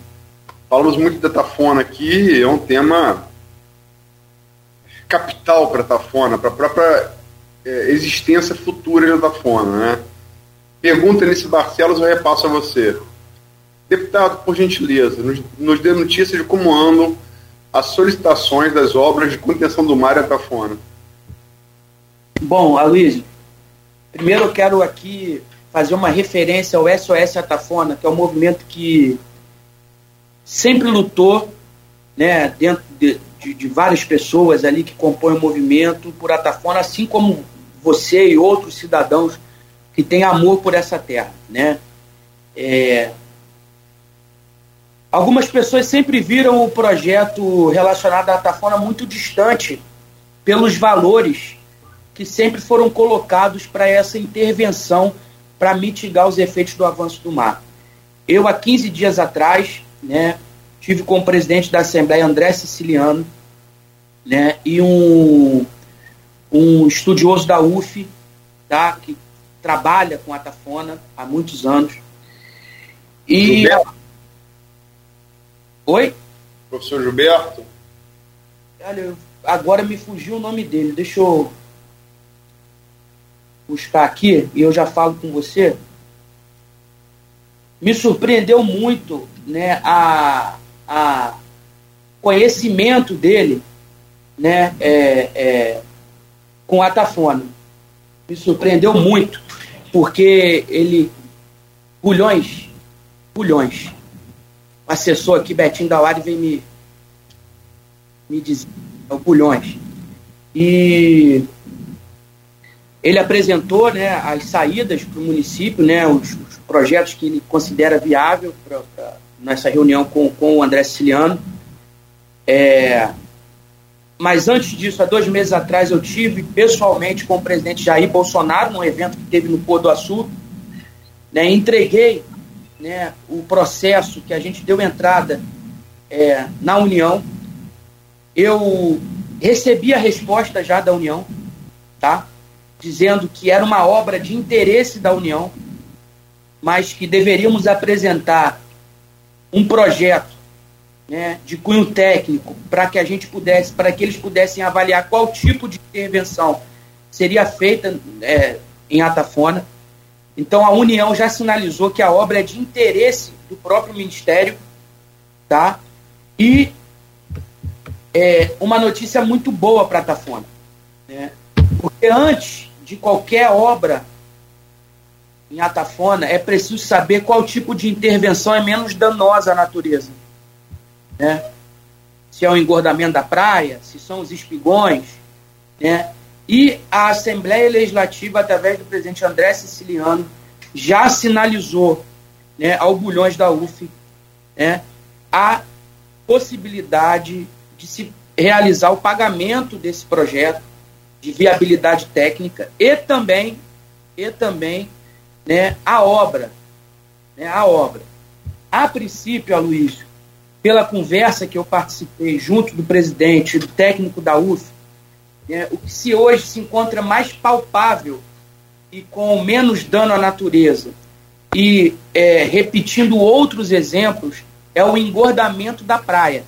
Falamos muito da Tafona aqui, é um tema capital para a Tafona, para a própria é, existência futura da Tafona. Né? Pergunta nesse Barcelos, eu repasso a você. Deputado, por gentileza, nos, nos dê notícias de como andam as solicitações das obras de contenção do mar e a Tafona. Bom, Aloysio, primeiro eu quero aqui fazer uma referência ao SOS Atafona, que é um movimento que sempre lutou, né, dentro de, de, de, várias pessoas ali que compõem o movimento por Atafona, assim como você e outros cidadãos que têm amor por essa terra, né? É... Algumas pessoas sempre viram o projeto relacionado à Atafona muito distante pelos valores que sempre foram colocados para essa intervenção para mitigar os efeitos do avanço do mar. Eu, há 15 dias atrás, né? Tive como presidente da Assembleia André Siciliano, né? E um, um estudioso da UF, tá? Que trabalha com a Tafona há muitos anos. E. Gilberto. Oi? Professor Gilberto? Olha, agora me fugiu o nome dele. Deixa eu buscar aqui e eu já falo com você me surpreendeu muito né, a, a conhecimento dele né, é, é, com a Tafona. Me surpreendeu muito, porque ele. Bulhões, bulhões. O assessor aqui, Betinho Dauari, vem me, me dizer. É o bulhões. E ele apresentou né, as saídas para o município, né, os, os, projetos que ele considera viável nessa reunião com, com o André Siciliano. É, mas antes disso, há dois meses atrás, eu tive pessoalmente com o presidente Jair Bolsonaro, num evento que teve no Pôr do Açúcar. Né, entreguei né, o processo que a gente deu entrada é, na União. Eu recebi a resposta já da União, tá? dizendo que era uma obra de interesse da União, mas que deveríamos apresentar um projeto né, de cunho técnico para que a gente pudesse, para que eles pudessem avaliar qual tipo de intervenção seria feita é, em Atafona. Então a União já sinalizou que a obra é de interesse do próprio Ministério, tá? E é uma notícia muito boa para Atafona, né? Porque antes de qualquer obra em Atafona, é preciso saber qual tipo de intervenção é menos danosa à natureza. Né? Se é o engordamento da praia, se são os espigões. Né? E a Assembleia Legislativa, através do presidente André Siciliano, já sinalizou né, ao Bulhões da UF né, a possibilidade de se realizar o pagamento desse projeto de viabilidade técnica e também e também né, a obra, né, a obra. A princípio, Aloysio, pela conversa que eu participei junto do presidente e do técnico da UF, né, o que se hoje se encontra mais palpável e com menos dano à natureza e é, repetindo outros exemplos é o engordamento da praia.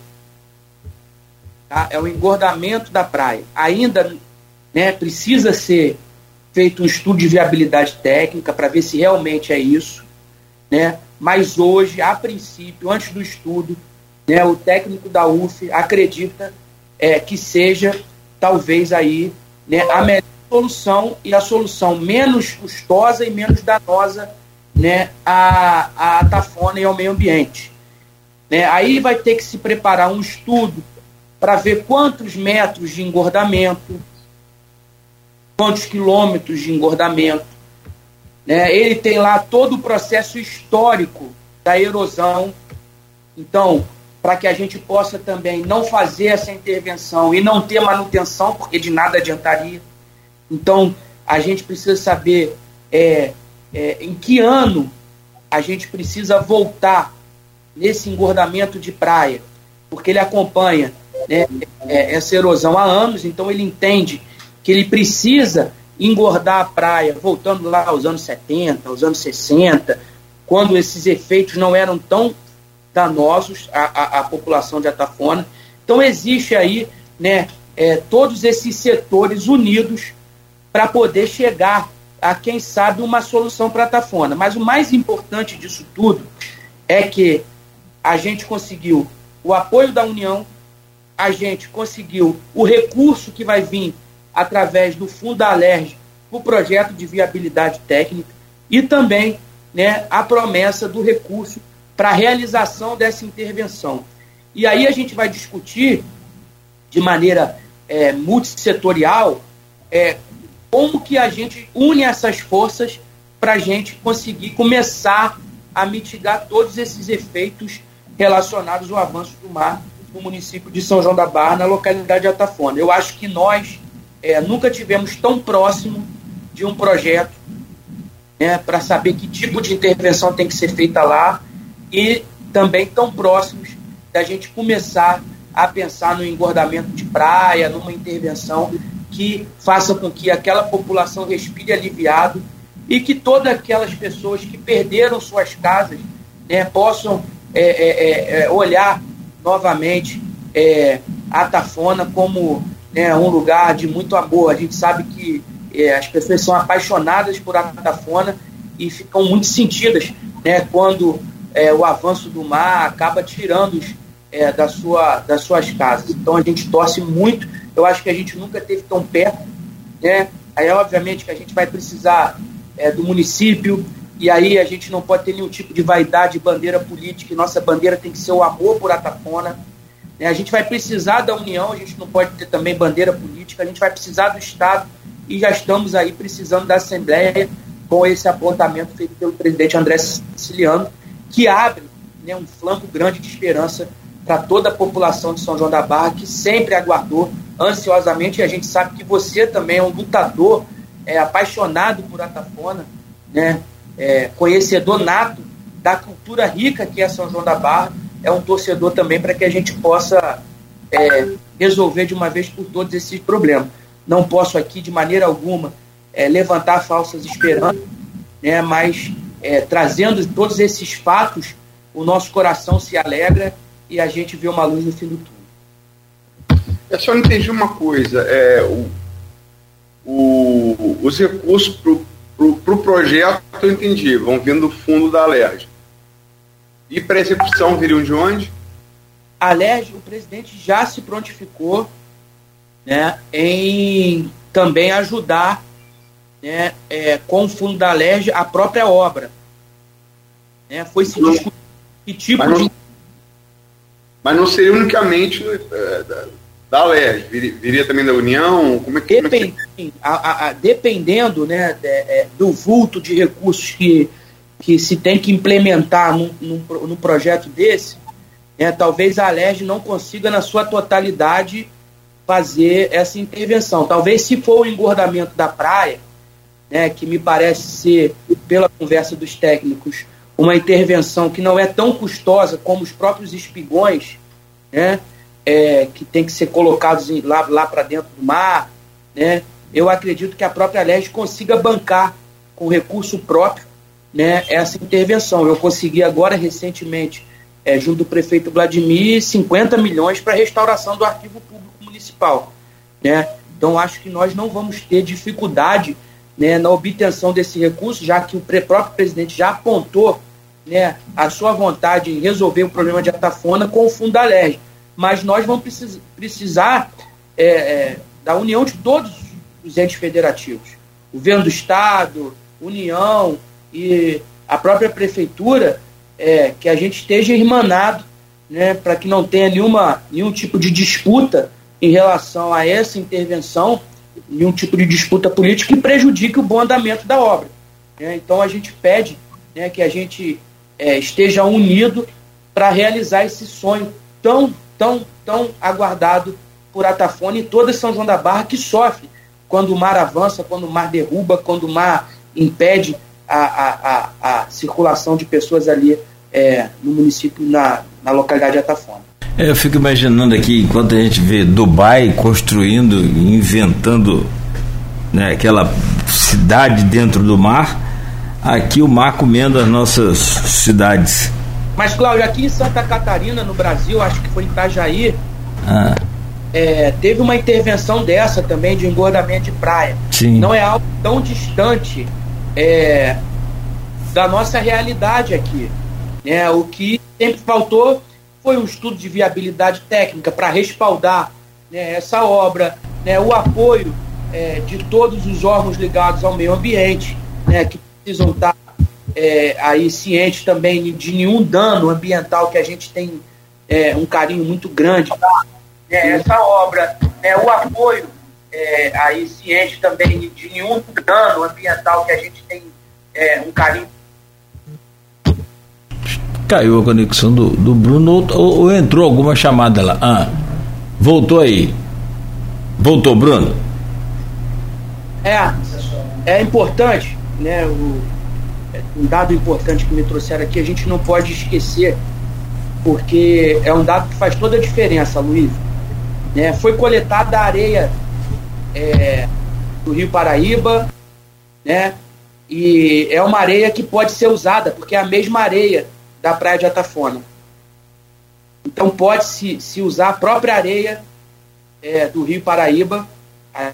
Tá? É o engordamento da praia. Ainda né, precisa ser feito um estudo de viabilidade técnica para ver se realmente é isso, né? Mas hoje, a princípio, antes do estudo, né, o técnico da UF acredita é, que seja talvez aí né, a melhor solução e a solução menos custosa e menos danosa né, à, à tafona e ao meio ambiente. Né? Aí vai ter que se preparar um estudo para ver quantos metros de engordamento, quantos quilômetros de engordamento. Né? Ele tem lá todo o processo histórico da erosão. Então, para que a gente possa também não fazer essa intervenção e não ter manutenção, porque de nada adiantaria. Então, a gente precisa saber é, é, em que ano a gente precisa voltar nesse engordamento de praia, porque ele acompanha né, é, essa erosão há anos, então ele entende que ele precisa engordar a praia, voltando lá aos anos 70, aos anos 60, quando esses efeitos não eram tão danosos à, à, à população de Atafona. Então existe aí né, é, todos esses setores unidos para poder chegar a, quem sabe, uma solução para Atafona. Mas o mais importante disso tudo é que a gente conseguiu o apoio da União, a gente conseguiu o recurso que vai vir através do Fundo Alerj, o projeto de viabilidade técnica e também né, a promessa do recurso para a realização dessa intervenção. E aí a gente vai discutir de maneira é, multissetorial é, como que a gente une essas forças para a gente conseguir começar a mitigar todos esses efeitos relacionados ao avanço do mar no município de São João da Barra, na localidade de Atafona. Eu acho que nós, é, nunca tivemos tão próximo de um projeto né, para saber que tipo de intervenção tem que ser feita lá e também tão próximos da gente começar a pensar no engordamento de praia, numa intervenção que faça com que aquela população respire aliviado e que todas aquelas pessoas que perderam suas casas né, possam é, é, é, é olhar novamente é, a Tafona como né, um lugar de muito amor. A gente sabe que é, as pessoas são apaixonadas por Atafona e ficam muito sentidas né, quando é, o avanço do mar acaba tirando-os é, da sua, das suas casas. Então a gente torce muito. Eu acho que a gente nunca teve tão perto. Né? Aí, obviamente, que a gente vai precisar é, do município, e aí a gente não pode ter nenhum tipo de vaidade, bandeira política, nossa bandeira tem que ser o amor por Atafona. Né? A gente vai precisar da União, a gente não pode ter também bandeira política, a gente vai precisar do Estado e já estamos aí precisando da Assembleia com esse apontamento feito pelo presidente André Siciliano, que abre né, um flanco grande de esperança para toda a população de São João da Barra, que sempre aguardou ansiosamente, e a gente sabe que você também é um lutador, é apaixonado por Atafona, né, é, conhecedor nato da cultura rica que é São João da Barra, é um torcedor também para que a gente possa é, resolver de uma vez por todas esses problemas. Não posso aqui, de maneira alguma, é, levantar falsas esperanças, né, mas é, trazendo todos esses fatos, o nosso coração se alegra e a gente vê uma luz no fim do túnel. Eu é, só entendi uma coisa. É, o, o, os recursos para o pro, pro projeto, eu entendi, vão vindo do fundo da Alerj. E para execução viriam de onde? A Alerj, o presidente já se prontificou né, em também ajudar né, é, com o fundo da Alerj a própria obra. Né, foi se discutir que tipo mas não, de. Mas não seria unicamente é, da, da viria, viria, também da União? Como é que, Depend, como é que... A, a, dependendo né, de, é, do vulto de recursos que, que se tem que implementar num, num, num projeto desse, né, talvez a Alerj não consiga, na sua totalidade, fazer essa intervenção. Talvez, se for o engordamento da praia, né, que me parece ser, pela conversa dos técnicos, uma intervenção que não é tão custosa como os próprios espigões, né, é, que tem que ser colocados em, lá, lá para dentro do mar, né, eu acredito que a própria Leste consiga bancar com recurso próprio né, essa intervenção. Eu consegui agora, recentemente, é, junto do prefeito Vladimir, 50 milhões para restauração do arquivo público municipal. Né? Então, acho que nós não vamos ter dificuldade né, na obtenção desse recurso, já que o próprio presidente já apontou né, a sua vontade em resolver o problema de Atafona com o LERJ. Mas nós vamos precis precisar é, é, da união de todos os entes federativos. Governo do Estado, União e a própria Prefeitura, é, que a gente esteja irmanado né, para que não tenha nenhuma, nenhum tipo de disputa em relação a essa intervenção nenhum tipo de disputa política que prejudique o bom andamento da obra. Né? Então a gente pede né, que a gente é, esteja unido para realizar esse sonho tão, tão, tão aguardado por Atafone e toda São João da Barra que sofre quando o mar avança, quando o mar derruba, quando o mar impede a, a, a, circulação de pessoas ali é, no município, na, na localidade de Atafone. Eu fico imaginando aqui, enquanto a gente vê Dubai construindo, inventando né, aquela cidade dentro do mar, aqui o mar comendo as nossas cidades. Mas, Cláudio, aqui em Santa Catarina, no Brasil, acho que foi em Itajaí, ah. é, teve uma intervenção dessa também de engordamento de praia. Sim. Não é algo tão distante é, da nossa realidade aqui. Né? O que sempre faltou foi um estudo de viabilidade técnica para respaldar né, essa obra, né, o apoio é, de todos os órgãos ligados ao meio ambiente, né, que precisam estar é, aí cientes também de nenhum dano ambiental que a gente tem é, um carinho muito grande. Né, essa obra, né, o apoio é, aí ciente também de nenhum dano ambiental que a gente tem é, um carinho Caiu a conexão do, do Bruno ou, ou entrou alguma chamada lá? Ah, voltou aí. Voltou, Bruno? É, é importante, né? O, um dado importante que me trouxeram aqui, a gente não pode esquecer, porque é um dado que faz toda a diferença, Luiz. Né? Foi coletada a areia é, do Rio Paraíba, né? E é uma areia que pode ser usada, porque é a mesma areia da praia de Atafona. Então pode-se se usar a própria areia é, do Rio Paraíba,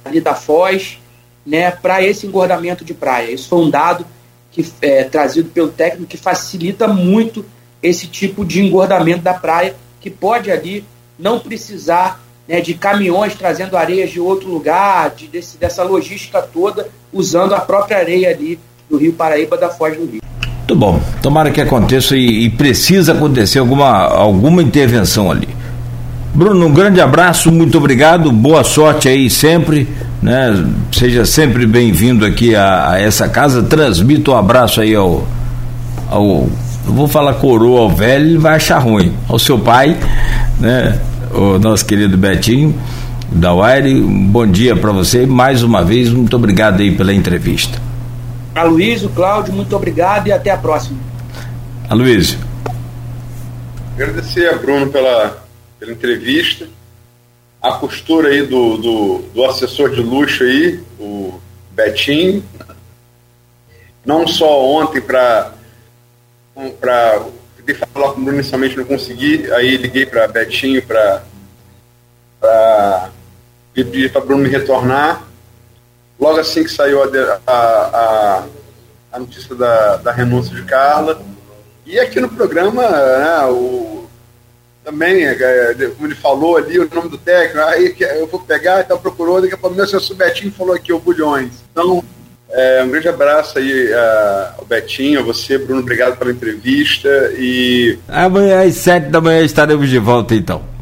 ali da Foz, né, para esse engordamento de praia. Isso foi um dado que é, trazido pelo técnico que facilita muito esse tipo de engordamento da praia, que pode ali não precisar né, de caminhões trazendo areias de outro lugar, de, desse, dessa logística toda, usando a própria areia ali do Rio Paraíba, da Foz do Rio. Muito bom. Tomara que aconteça e, e, precisa acontecer alguma, alguma intervenção ali. Bruno, um grande abraço, muito obrigado, boa sorte aí sempre, né? Seja sempre bem-vindo aqui a, a, essa casa. Transmito um abraço aí ao, ao vou falar coroa ao velho, ele vai achar ruim. Ao seu pai, né? O nosso querido Betinho da Wire, um bom dia para você. Mais uma vez, muito obrigado aí pela entrevista. Aloysio, Cláudio, muito obrigado e até a próxima. Aloysio. Agradecer a Bruno pela, pela entrevista. A costura aí do, do, do assessor de luxo aí, o Betinho. Não só ontem para para falar com o Bruno inicialmente não consegui, aí liguei para Betinho para pedir para Bruno me retornar. Logo assim que saiu a, a, a, notícia da, da renúncia de Carla. E aqui no programa, né, o, também, é, como ele falou ali, o nome do técnico, aí eu vou pegar, então procurou, daqui a pouco meu senhor Betinho falou aqui, o Bulhões. Então, é, um grande abraço aí ao Betinho, a você, Bruno, obrigado pela entrevista e... Amanhã às sete da manhã estaremos de volta então.